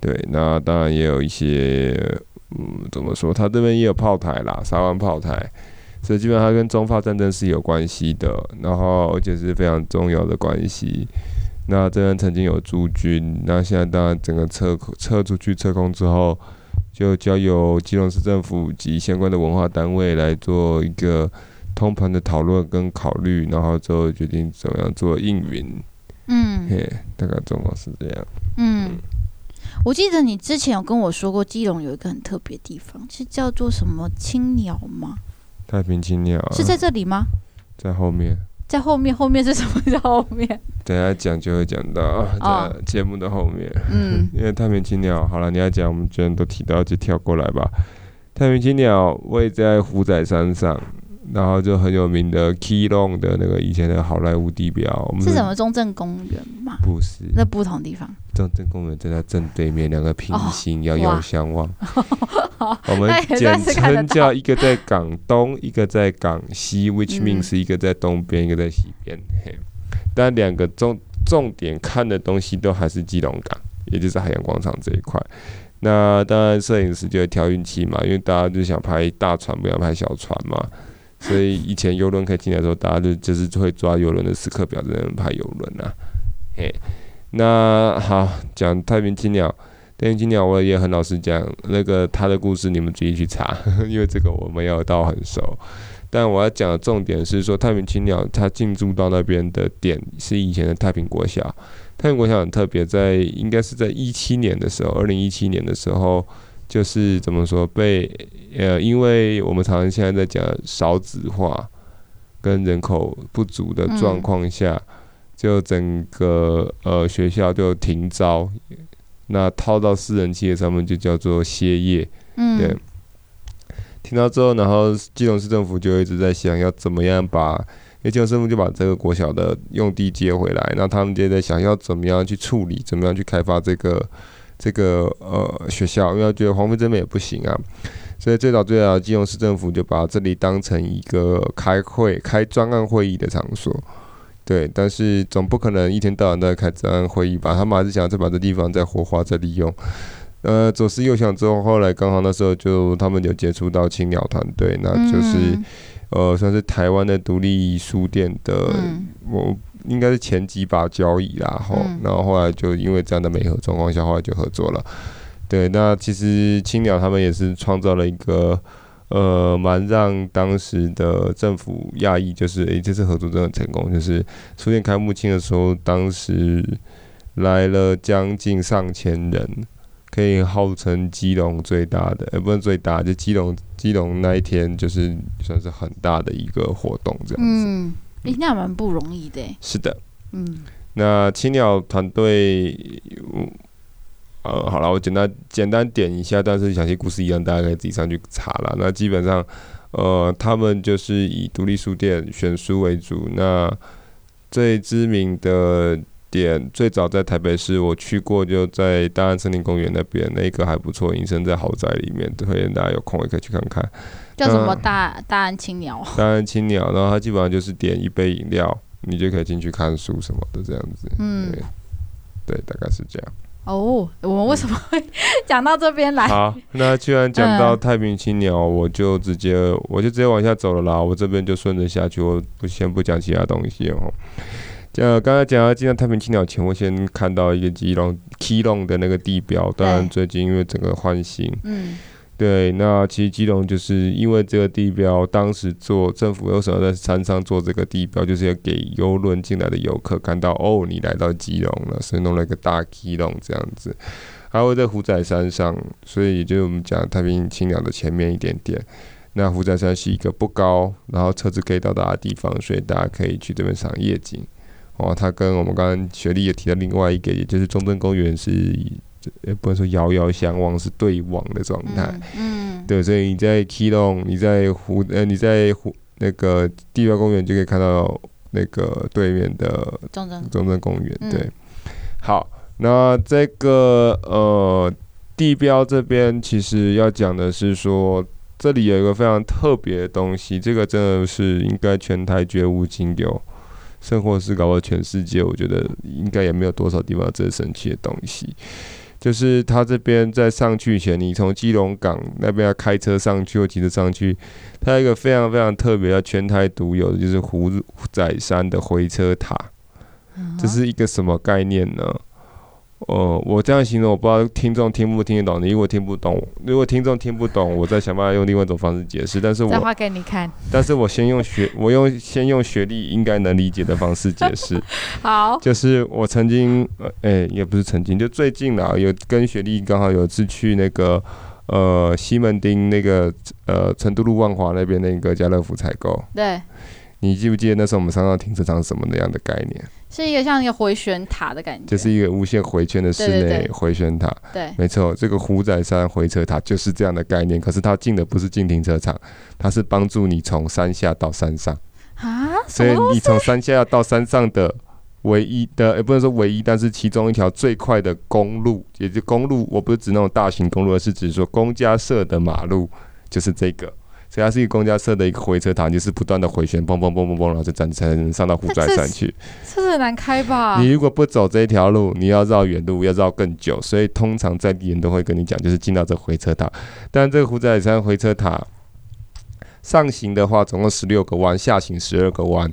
对，那当然也有一些，嗯，怎么说？他这边也有炮台啦，沙湾炮台。所以基本上它跟中法战争是有关系的。然后而且是非常重要的关系。那这边曾经有驻军。那现在当然整个撤撤出去撤空之后，就交由基隆市政府及相关的文化单位来做一个。通盘的讨论跟考虑，然后之后决定怎么样做应援。嗯，嘿，大概状况是这样。嗯，我记得你之前有跟我说过，基隆有一个很特别的地方，是叫做什么青鸟吗？太平青鸟啊，是在这里吗？在后面。在后面，后面是什么？在后面。等下讲就会讲到，在节目的后面。嗯，因为太平青鸟，好了，你要讲，我们居然都提到，就跳过来吧。太平青鸟位在虎仔山上。然后就很有名的 Key Long 的那个以前的好莱坞地标，我们是什么中正公园吗？不是，那不同地方。中正公园在正对面，两个平行遥遥相望。我们 简称叫一个在港东，一个在港西，which means 是一个在东边，一个在西边。嘿但两个重重点看的东西都还是基隆港，也就是海洋广场这一块。那当然，摄影师就会挑运气嘛，因为大家就想拍大船，不想拍小船嘛。所以以前游轮可以进来的时候，大家就就是会抓游轮的时刻表，在那拍游轮啊。嘿，那好，讲太平青鸟，太平青鸟我也很老实讲，那个他的故事你们自己去查，因为这个我没有到很熟。但我要讲的重点是说，太平青鸟它进驻到那边的点是以前的太平国小，太平国小很特别，在应该是在一七年的时候，二零一七年的时候。就是怎么说被呃，因为我们常常现在在讲少子化跟人口不足的状况下，嗯、就整个呃学校就停招，那套到私人企业上面就叫做歇业。嗯，对。听到之后，然后基隆市政府就一直在想要怎么样把，因为基隆市政府就把这个国小的用地接回来，那他们就在想要怎么样去处理，怎么样去开发这个。这个呃学校，因为他觉得荒废这边也不行啊，所以最早最早基隆市政府就把这里当成一个开会、开专案会议的场所。对，但是总不可能一天到晚都在开专案会议吧？他们还是想再把这地方再活化、再利用。呃，左思右想之后，后来刚好那时候就他们有接触到青鸟团队，那就是、嗯、呃算是台湾的独立书店的我。嗯应该是前几把交易啦，后、嗯、然后后来就因为这样的美合状况下，后来就合作了。对，那其实青鸟他们也是创造了一个呃，蛮让当时的政府讶异，就是诶、欸，这次合作真的很成功。就是书店开幕庆的时候，当时来了将近上千人，可以号称基隆最大的，呃，不是最大，就基隆基隆那一天就是算是很大的一个活动，这样子。嗯欸、那蛮不容易的。是的，嗯，那青鸟团队，呃，好了，我简单简单点一下，但是详细故事一样，大家可以自己上去查了。那基本上，呃，他们就是以独立书店选书为主。那最知名的点，最早在台北市我去过，就在大安森林公园那边，那个还不错，隐身在豪宅里面，推荐大家有空也可以去看看。叫什么大大安青鸟？大安青鸟，然后它基本上就是点一杯饮料，你就可以进去看书什么的这样子。嗯，对，对，大概是这样。哦，我们为什么会 讲到这边来？好，那既然讲到太平青鸟，我就直接我就直接往下走了啦。我这边就顺着下去，我不先不讲其他东西哦。讲刚才讲到进到太平青鸟前，我先看到一个基隆 Keelung 的那个地标，当然最近因为整个换新，嗯。对，那其实基隆就是因为这个地标，当时做政府为什么在山上做这个地标，就是要给游轮进来的游客看到哦，你来到基隆了，所以弄了一个大基隆这样子。还会在虎仔山上，所以也就是我们讲太平青鸟的前面一点点。那虎仔山是一个不高，然后车子可以到达的地方，所以大家可以去这边赏夜景。哦，它跟我们刚刚雪莉也提到另外一个，也就是中正公园是也不能说遥遥相望，是对望的状态。嗯，对，所以你在基隆，你在湖，呃，你在湖那个地标公园就可以看到那个对面的中正中正公园。对，嗯、好，那这个呃地标这边其实要讲的是说。这里有一个非常特别的东西，这个真的是应该全台绝无仅有，甚或是搞到全世界，我觉得应该也没有多少地方有这神奇的东西。就是他这边在上去前，你从基隆港那边要开车上去或骑车上去，它有一个非常非常特别的全台独有的，就是虎仔山的回车塔。这是一个什么概念呢？哦，我这样形容，我不知道听众听不听得懂。你如果听不懂，如果听众听不懂，我再想办法用另外一种方式解释。但是我再画给你看。但是我先用学，我用先用学历应该能理解的方式解释。好，就是我曾经，呃，哎，也不是曾经，就最近啦，有跟学历刚好有一次去那个，呃，西门町那个，呃，成都路万华那边那个家乐福采购。对。你记不记得那时候我们上到停车场什么那样的概念？是一个像一个回旋塔的感觉，就是一个无限回圈的室内回旋塔。对，没错，这个虎仔山回车塔就是这样的概念。可是它进的不是进停车场，它是帮助你从山下到山上啊。所以你从山下要到山上的唯一的，也不能说唯一，但是其中一条最快的公路，也就公路，我不是指那种大型公路，而是指说公家设的马路，就是这个。所以它是一个公交车的一个回车塔，就是不断的回旋，嘣嘣嘣嘣嘣，然后就站才能上到湖仔山去。这是很难开吧？你如果不走这一条路，你要绕远路，要绕更久。所以通常在地人都会跟你讲，就是进到这个回车塔。但这个虎仔山回车塔上行的话，总共十六个弯，下行十二个弯，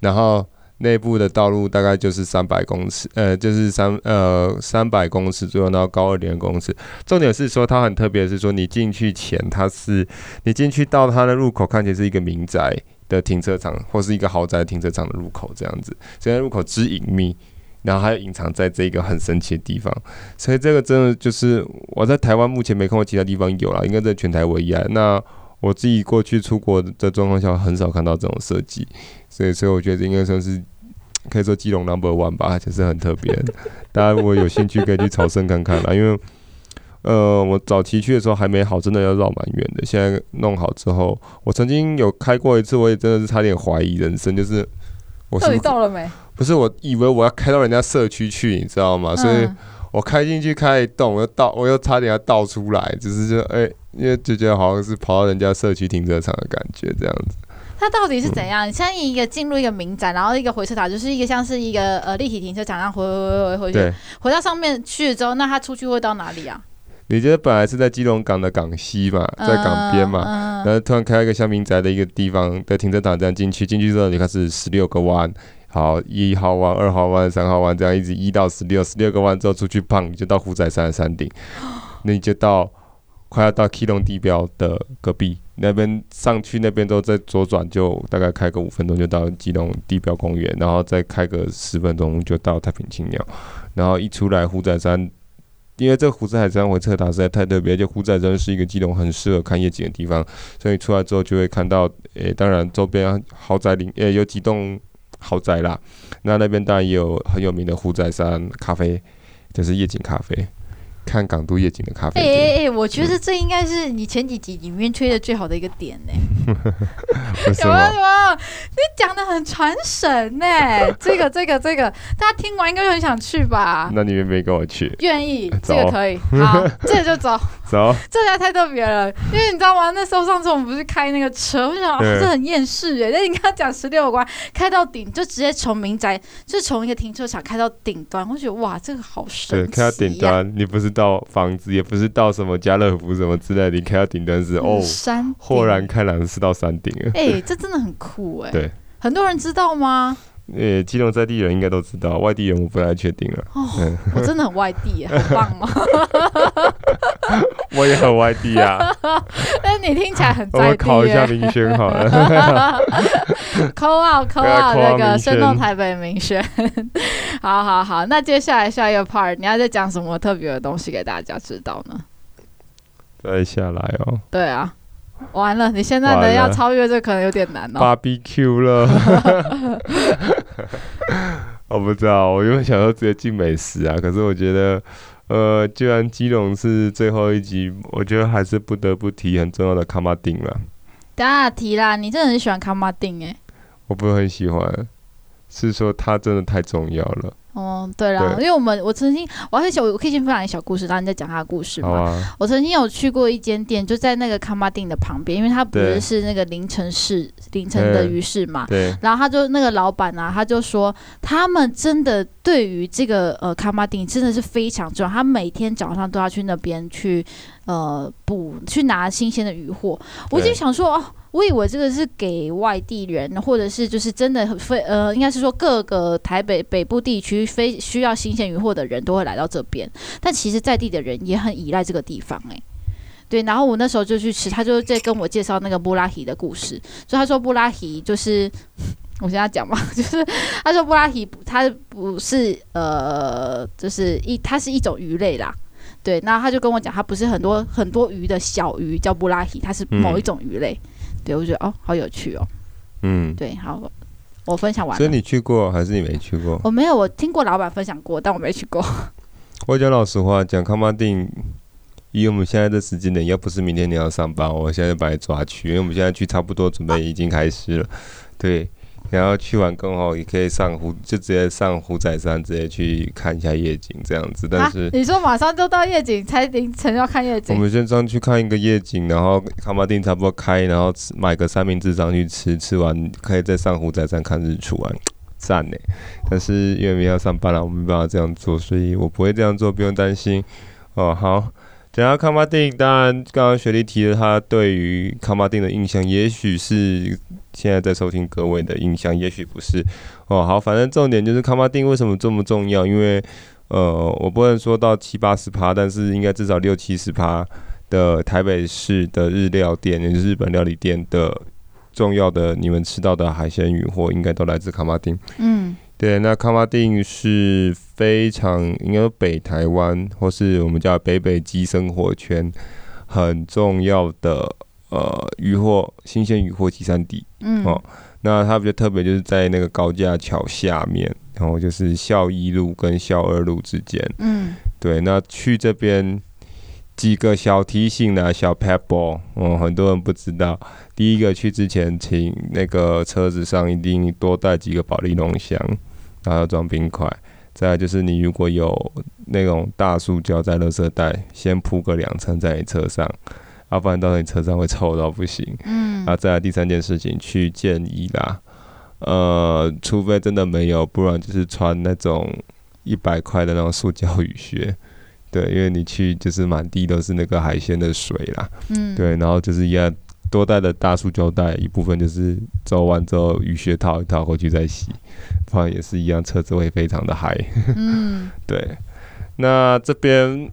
然后。内部的道路大概就是三百公尺，呃，就是三呃三百公尺左右，然后高二点公尺。重点是说它很特别，是说你进去前，它是你进去到它的入口，看起来是一个民宅的停车场，或是一个豪宅停车场的入口这样子。现在入口之隐秘，然后还有隐藏在这个很神奇的地方。所以这个真的就是我在台湾目前没看过其他地方有啦，应该在全台唯一啊。那我自己过去出国的状况下，很少看到这种设计。所以，所以我觉得应该算是 可以说基隆 number one 吧，就是很特别。大家如果有兴趣，可以去朝圣看看啦。因为，呃，我早期去的时候还没好，真的要绕蛮远的。现在弄好之后，我曾经有开过一次，我也真的是差点怀疑人生，就是 我到底到了没？不是，我以为我要开到人家社区去，你知道吗？所以我开进去开一动，我又倒，我又差点要倒出来，只是就哎、欸，因为就觉得好像是跑到人家社区停车场的感觉，这样子。它到底是怎样？你像一个进入一个民宅，然后一个回车塔，就是一个像是一个呃立体停车场，然后回回回回回去，回到上面去了之后，那它出去会到哪里啊？你觉得本来是在基隆港的港西嘛，在港边嘛，嗯嗯、然后突然开一个像民宅的一个地方的停车场，这样进去，进去之后你看是十六个弯，好，一号弯、二号弯、三号弯，这样一直一到十六，十六个弯之后出去，碰，你就到虎仔山的山顶，那你就到。快要到基隆地标的隔壁那边上去，那边之后再左转，就大概开个五分钟就到基隆地标公园，然后再开个十分钟就到太平青鸟，然后一出来虎仔山，因为这个虎仔山回车塔实在太特别，就虎仔山是一个基隆很适合看夜景的地方，所以出来之后就会看到，诶、欸，当然周边豪宅林，诶、欸，有几栋豪宅啦，那那边当然也有很有名的虎仔山咖啡，就是夜景咖啡。看港都夜景的咖啡店。哎哎哎，我觉得这应该是你前几集里面推的最好的一个点呢。什么什么？你讲的很传神呢。这个这个这个，大家听完应该很想去吧？那你愿不愿意跟我去？愿意，这个可以。好，这个就走。走。这家太特别了，因为你知道吗？那时候上次我们不是开那个车，我想这很厌世哎。那你刚刚讲十六关，开到顶就直接从民宅，就从一个停车场开到顶端，我觉得哇，这个好神奇。对，开到顶端，你不是。到房子也不是到什么家乐福什么之类的，你开到顶端是哦，山豁然开朗是到山顶了。哎、欸，这真的很酷哎、欸。对，很多人知道吗？呃、欸，基隆在地人应该都知道，外地人我不太确定了。哦，我真的很外地，很棒吗？我也很外地啊。但你听起来很在地。我考一下明轩好了。扣号扣号那个生动台北明轩。好好好，那接下来下一个 part，你要再讲什么特别的东西给大家知道呢？再下来哦。对啊。完了，你现在呢要超越这可能有点难哦。BBQ 了，我不知道，我原本想说直接进美食啊，可是我觉得，呃，既然基隆是最后一集，我觉得还是不得不提很重要的卡马丁了。大提啦，你真的很喜欢卡马丁哎？我不是很喜欢，是说它真的太重要了。哦，对了，因为我们我曾经，我还小，我可以先分享一个小故事，然后你再讲他的故事嘛。啊、我曾经有去过一间店，就在那个卡马丁的旁边，因为他不是是那个凌晨市凌晨的鱼市嘛。对。然后他就那个老板啊，他就说他们真的对于这个呃卡马丁真的是非常重要，他每天早上都要去那边去呃补去拿新鲜的鱼货。我就想说哦。我以为这个是给外地人，或者是就是真的非呃，应该是说各个台北北部地区非需要新鲜鱼货的人都会来到这边，但其实在地的人也很依赖这个地方诶、欸。对，然后我那时候就去吃，他就在跟我介绍那个布拉提的故事，所以他说布拉提就是 我现在讲嘛，就是他说布拉提它不是呃，就是一它是一种鱼类啦，对，然后他就跟我讲，它不是很多很多鱼的小鱼叫布拉提，它是某一种鱼类。嗯对，我觉得哦，好有趣哦。嗯，对，好，我分享完了。所以你去过还是你没去过？我没有，我听过老板分享过，但我没去过。我讲老实话，讲康巴定，以我们现在的时间点，要不是明天你要上班，我现在就把你抓去，因为我们现在去差不多准备已经开始了。对。然后去完更好，也可以上湖，就直接上湖仔山，直接去看一下夜景这样子。但是、啊、你说马上就到夜景，才凌晨要看夜景。我们先上去看一个夜景，然后卡马丁差不多开，然后吃买个三明治上去吃，吃完可以再上湖仔山看日出啊，赞呢。但是因为明天要上班了，我没办法这样做，所以我不会这样做，不用担心。哦，好。讲到卡巴丁，当然刚刚雪莉提了他对于卡巴丁的印象，也许是现在在收听各位的印象，也许不是。哦，好，反正重点就是卡巴丁为什么这么重要？因为呃，我不能说到七八十趴，但是应该至少六七十趴的台北市的日料店，也就是日本料理店的重要的你们吃到的海鲜鱼货，应该都来自卡巴丁。嗯。对，那康巴丁是非常应该北台湾或是我们叫北北基生活圈很重要的呃渔获新鲜渔获集散地。嗯，哦，那它比较特别就是在那个高架桥下面，然后就是孝一路跟孝二路之间。嗯，对，那去这边几个小提醒呢，小 pebble，嗯，很多人不知道。第一个去之前，请那个车子上一定多带几个保利龙箱。然后要装冰块，再来就是你如果有那种大塑胶在垃圾袋，先铺个两层在你车上，要不然到你车上会臭到不行。嗯，然后再来第三件事情，去建议啦，呃，除非真的没有，不然就是穿那种一百块的那种塑胶雨靴，对，因为你去就是满地都是那个海鲜的水啦。嗯，对，然后就是要。多带的大塑胶袋，一部分就是走完之后雨靴套一套回去再洗，不然也是一样，车子会非常的嗨。嗯，对。那这边，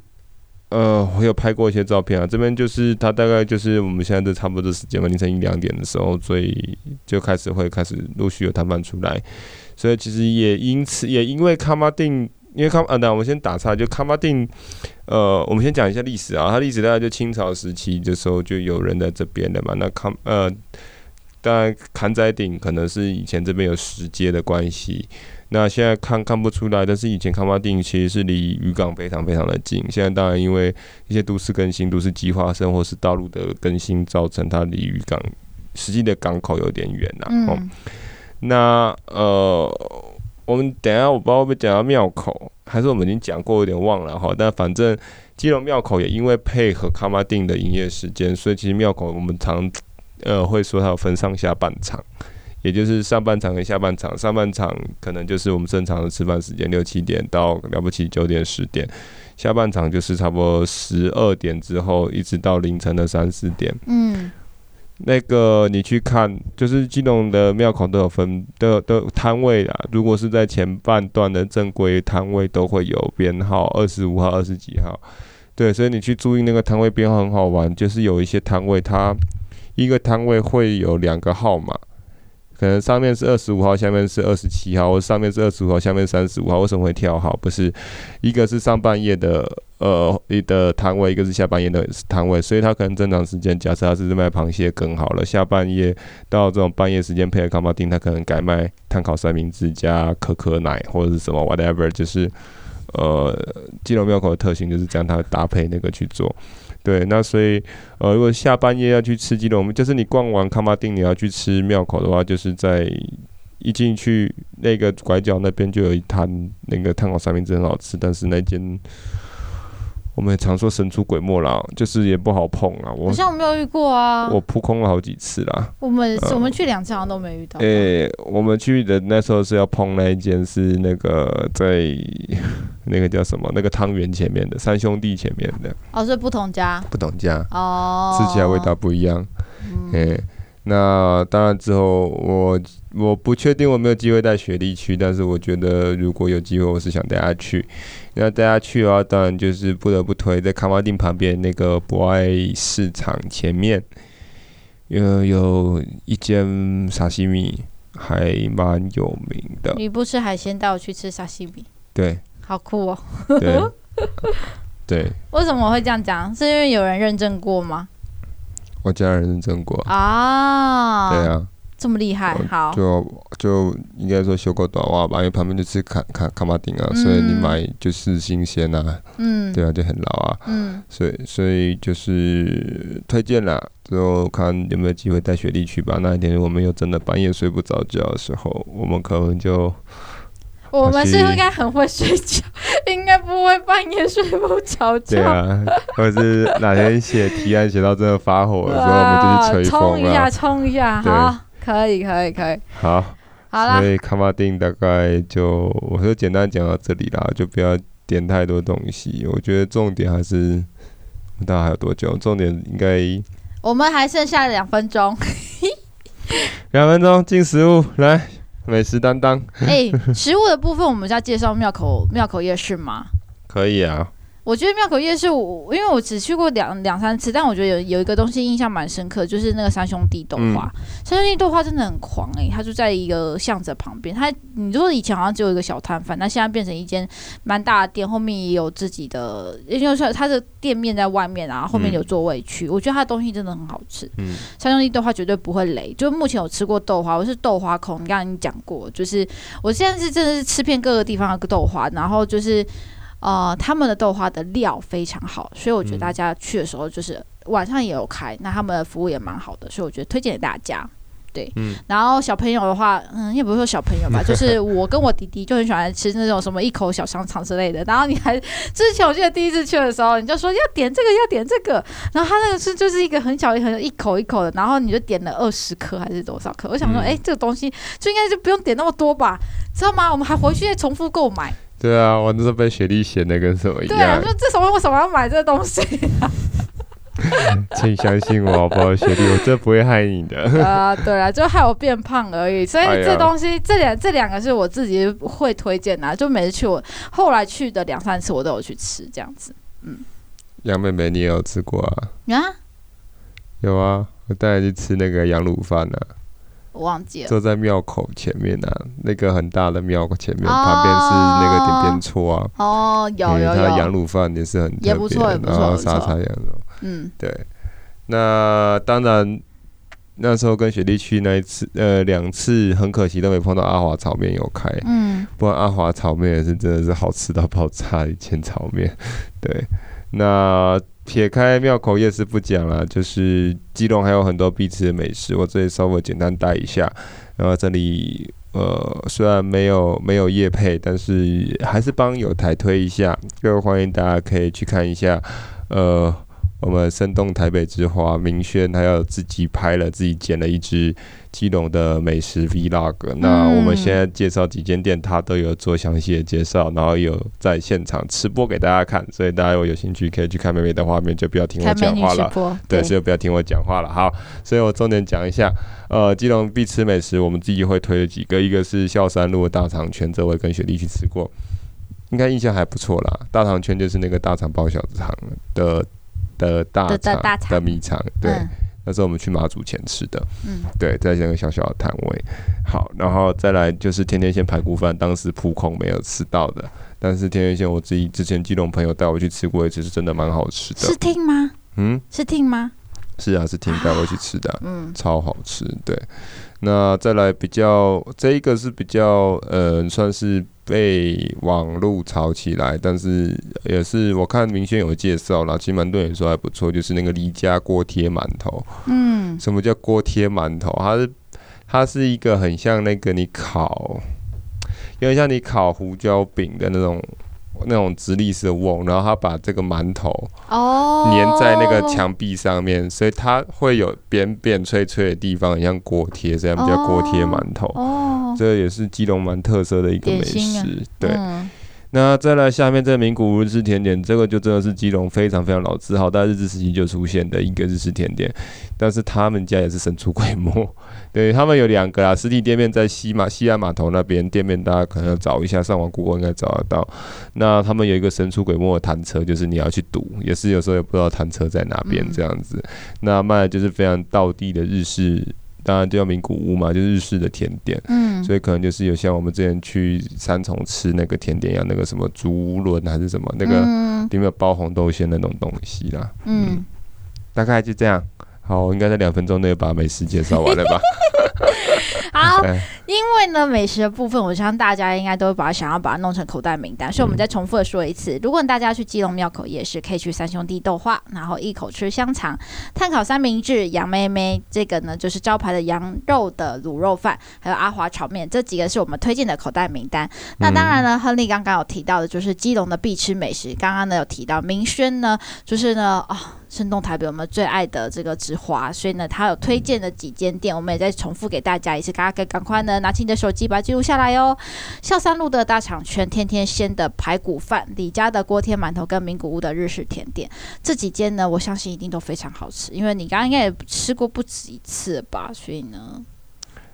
呃，我有拍过一些照片啊。这边就是它大概就是我们现在的差不多时间嘛，凌晨一两点的时候，所以就开始会开始陆续有摊贩出来。所以其实也因此也因为卡马丁。因为康啊，那我们先打岔，就康巴定，呃，我们先讲一下历史啊。它历史大概就清朝时期的时候就有人在这边的嘛。那康呃，当然坎仔顶可能是以前这边有石阶的关系。那现在看看不出来，但是以前康巴定其实是离渔港非常非常的近。现在当然因为一些都市更新、都市计划生或是道路的更新，造成它离渔港实际的港口有点远呐、啊。嗯。哦、那呃。我们等下，我不知道会不会讲到庙口，还是我们已经讲过，有点忘了哈。但反正基隆庙口也因为配合卡马丁的营业时间，所以其实庙口我们常呃会说它有分上下半场，也就是上半场跟下半场。上半场可能就是我们正常的吃饭时间六七点到了不起九点十点，下半场就是差不多十二点之后一直到凌晨的三四点。嗯。那个你去看，就是基隆的庙口都有分，都有都有摊位啦。如果是在前半段的正规摊位，都会有编号二十五号、二十几号。对，所以你去注意那个摊位编号很好玩，就是有一些摊位，它一个摊位会有两个号码。可能上面是二十五号，下面是二十七号，或上面是二十五号，下面三十五号。为什么会跳号？不是，一个是上半夜的呃你的摊位，一个是下半夜的摊位，所以他可能正常时间，假设他是卖螃蟹更好了，下半夜到这种半夜时间配合康巴丁，他可能改卖碳烤三明治加可可奶或者是什么 whatever，就是呃，基隆庙口的特性就是这样，它搭配那个去做。对，那所以呃，如果下半夜要去吃鸡笼，就是你逛完康巴丁，你要去吃庙口的话，就是在一进去那个拐角那边就有一摊那个炭烤三明治很好吃，但是那间。我们常说神出鬼没啦，就是也不好碰啊。我好像我没有遇过啊。我扑空了好几次啦。我们、呃、我们去两次好像都没遇到。诶、欸，我们去的那时候是要碰那一间，是那个在 那个叫什么？那个汤圆前面的三兄弟前面的。哦，是不同家。不同家。哦。吃起来味道不一样。嗯。欸那当然，之后我我不确定我没有机会带雪莉去，但是我觉得如果有机会，我是想带她去。那带她去的话，当然就是不得不推在卡马丁旁边那个博爱市场前面，有有一间沙西米还蛮有名的。你不吃海鲜，带我去吃沙西米。对。好酷哦。对。对。为什么我会这样讲？是因为有人认证过吗？我家人认证过啊，对啊，这么厉害，好，就就应该说修过短袜吧，因为旁边就是卡卡卡马丁啊，嗯、所以你买就是新鲜啊，嗯，对啊，就很老啊，嗯，所以所以就是推荐啦，之后看有没有机会带雪莉去吧。那一天我们又真的半夜睡不着觉的时候，我们可能就。我们是应该很会睡觉，应该不会半夜睡不着觉。对啊，或者是哪天写提案写到真的发火的时候，我们就去吹风了。冲一下，冲一下，好，可以，可以，可以。好，好了。所以卡马丁大概就我就简单讲到这里啦，就不要点太多东西。我觉得重点还是，大概还有多久？重点应该我们还剩下两分钟，两分钟进食物来。美食担当。哎，食物的部分，我们要介绍庙口庙口夜市吗？可以啊。我觉得庙口夜市，我因为我只去过两两三次，但我觉得有有一个东西印象蛮深刻，就是那个三兄弟豆花。嗯、三兄弟豆花真的很狂诶、欸，他就在一个巷子旁边。它你说以前好像只有一个小摊贩，那现在变成一间蛮大的店，后面也有自己的，也就是它的店面在外面啊，后面有座位区。嗯、我觉得它的东西真的很好吃。嗯，三兄弟豆花绝对不会雷。就目前有吃过豆花，我是豆花控。你刚刚你讲过，就是我现在是真的是吃遍各个地方的豆花，然后就是。呃，他们的豆花的料非常好，所以我觉得大家去的时候就是晚上也有开，那他们的服务也蛮好的，所以我觉得推荐给大家。对，嗯，然后小朋友的话，嗯，也不是说小朋友吧，就是我跟我弟弟就很喜欢吃那种什么一口小香肠之类的。然后你还之前我记得第一次去的时候，你就说要点这个要点这个，然后他那个是就是一个很小很一口一口的，然后你就点了二十颗还是多少颗？我想说，哎、嗯，这个东西就应该就不用点那么多吧，知道吗？我们还回去再重复购买。对啊，我那时候被雪莉嫌的跟什么一样。对啊，说这什么为什么要买这东西？请相信我，好不好，雪莉，我这不会害你的。啊，对啊，就害我变胖而已。所以这东西，哎、这两这两个是我自己会推荐的，就每次去我后来去的两三次，我都有去吃这样子。嗯，杨妹妹，你也有吃过啊？啊？有啊，我带你去吃那个羊卤饭呢。我忘记了，坐在庙口前面啊，那个很大的庙口前面，哦、旁边是那个点点厝啊。哦，有有有。它的羊卤饭也是很特别，也不错，也不错，然后沙茶羊肉。嗯，对。那当然，那时候跟雪莉去那一次，呃，两次很可惜都没碰到阿华炒面有开。嗯。不然阿华炒面也是真的是好吃到爆炸一间炒面。对。那。撇开庙口夜市不讲了，就是基隆还有很多必吃的美食，我这里稍微简单带一下。然后这里呃虽然没有没有夜配，但是还是帮有台推一下，就欢迎大家可以去看一下，呃。我们生动台北之花明轩，他要自己拍了，自己剪了一支基隆的美食 Vlog。嗯、那我们现在介绍几间店，他都有做详细的介绍，然后有在现场吃播给大家看。所以大家如果有兴趣，可以去看妹妹的画面，就不要听我讲话了。对，所以不要听我讲话了。好，所以我重点讲一下，呃，基隆必吃美食，我们自己会推的几个，一个是孝山路的大肠圈，这我跟雪莉去吃过，应该印象还不错啦。大肠圈就是那个大肠包小肠的。的大肠的米肠，对，嗯、那是我们去马祖前吃的，嗯，对，在那个小小的摊位。好，然后再来就是天天鲜排骨饭，当时扑空没有吃到的，但是天天鲜我自己之前基隆朋友带我去吃过一次，是真的蛮好吃的。是听吗？嗯，是听吗？是啊，是听带我去吃的，嗯，超好吃。对，那再来比较，这一个是比较，呃，算是被网络炒起来，但是也是我看明轩有介绍啦，其实蛮多人说还不错，就是那个离家锅贴馒头。嗯，什么叫锅贴馒头？它是它是一个很像那个你烤，有点像你烤胡椒饼的那种。那种直立式的瓮，然后他把这个馒头哦粘在那个墙壁上面，oh. 所以它会有扁扁脆脆的地方，很像锅贴，所以他们叫锅贴馒头。哦，oh. 这也是基隆蛮特色的一个美食。啊、对，嗯、那再来下面这名古屋日式甜点，这个就真的是基隆非常非常老字号，在日治时期就出现的一个日式甜点，但是他们家也是神出鬼没。对，他们有两个啊，实体店面在西马西安码头那边，店面大家可能要找一下，上网 Google 应该找得到。那他们有一个神出鬼没的摊车，就是你要去赌，也是有时候也不知道摊车在哪边这样子。那卖的就是非常道地的日式，当然就叫名古屋嘛，就是日式的甜点。嗯，所以可能就是有像我们之前去三重吃那个甜点一样，那个什么竹轮还是什么，那个里面有包红豆馅那种东西啦。嗯，嗯，大概就这样。好，我应该在两分钟内把美食介绍完了吧？好，因为呢，美食的部分，我相信大家应该都会把它想要把它弄成口袋名单，所以我们再重复的说一次：如果大家去基隆庙口夜市，可以去三兄弟豆花，然后一口吃香肠、炭烤三明治、杨妹妹，这个呢就是招牌的羊肉的卤肉饭，还有阿华炒面，这几个是我们推荐的口袋名单。那当然呢，亨利刚刚有提到的就是基隆的必吃美食，刚刚呢有提到明轩呢，就是呢啊。哦生动台北，我们最爱的这个之华，所以呢，他有推荐的几间店，我们也再重复给大家一次，大家赶快呢拿起你的手机把它记录下来哦。孝三路的大肠圈、天天鲜的排骨饭、李家的锅贴馒头跟名古屋的日式甜点，这几间呢，我相信一定都非常好吃，因为你刚刚应该也吃过不止一次吧，所以呢。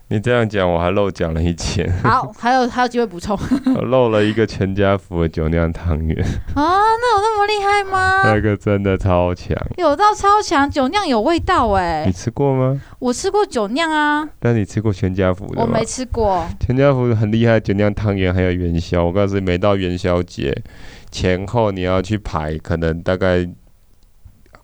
你这样讲，我还漏讲了一件。好，还有还有机会补充。我漏了一个全家福的酒酿汤圆。啊，那么厉害吗？那个真的超强。有到超强，酒酿有味道哎。你吃过吗？我吃过酒酿啊。但你吃过全家福的吗？我没吃过。全家福很厉害，酒酿汤圆还有元宵。我告诉你，每到元宵节前后，你要去排，可能大概。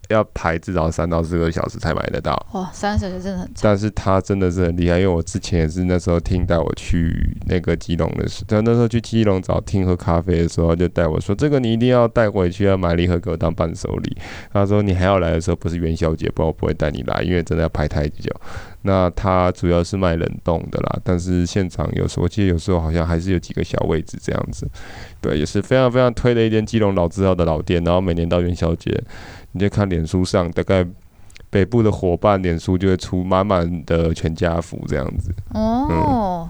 要排至少三到四个小时才买得到。哇，三个小时真的很长。但是他真的是很厉害，因为我之前也是那时候听带我去那个基隆的时候，他那时候去基隆找听喝咖啡的时候，就带我说：“这个你一定要带回去，要买礼盒给我当伴手礼。”他说：“你还要来的时候不是元宵节，不然我不会带你来，因为真的要排太久。”那他主要是卖冷冻的啦，但是现场有时候我记得有时候好像还是有几个小位置这样子。对，也是非常非常推的一间基隆老字号的老店，然后每年到元宵节。你就看脸书上，大概北部的伙伴脸书就会出满满的全家福这样子。哦、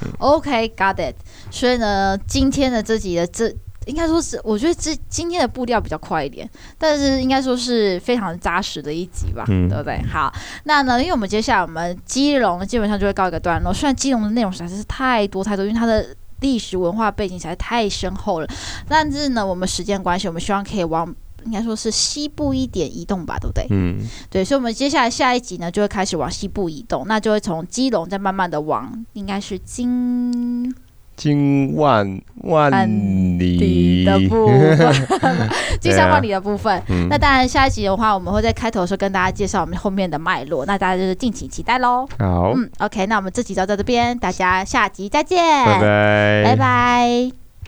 嗯、OK，got、okay, it。所以呢，今天的这集的这应该说是，我觉得这今天的步调比较快一点，但是应该说是非常扎实的一集吧，嗯、对不对？好，那呢，因为我们接下来我们基隆基本上就会告一个段落。虽然基隆的内容实在是太多太多，因为它的历史文化背景实在太深厚了，但是呢，我们时间关系，我们希望可以往。应该说是西部一点移动吧，对不对？嗯，对，所以，我们接下来下一集呢，就会开始往西部移动，那就会从基隆再慢慢的往，应该是金金万万里的部分，金山万里的部分。啊嗯、那当然，下一集的话，我们会在开头的时候跟大家介绍我们后面的脉络，那大家就是敬请期待喽。好，嗯，OK，那我们这集就到这边，大家下集再见，拜拜，拜拜。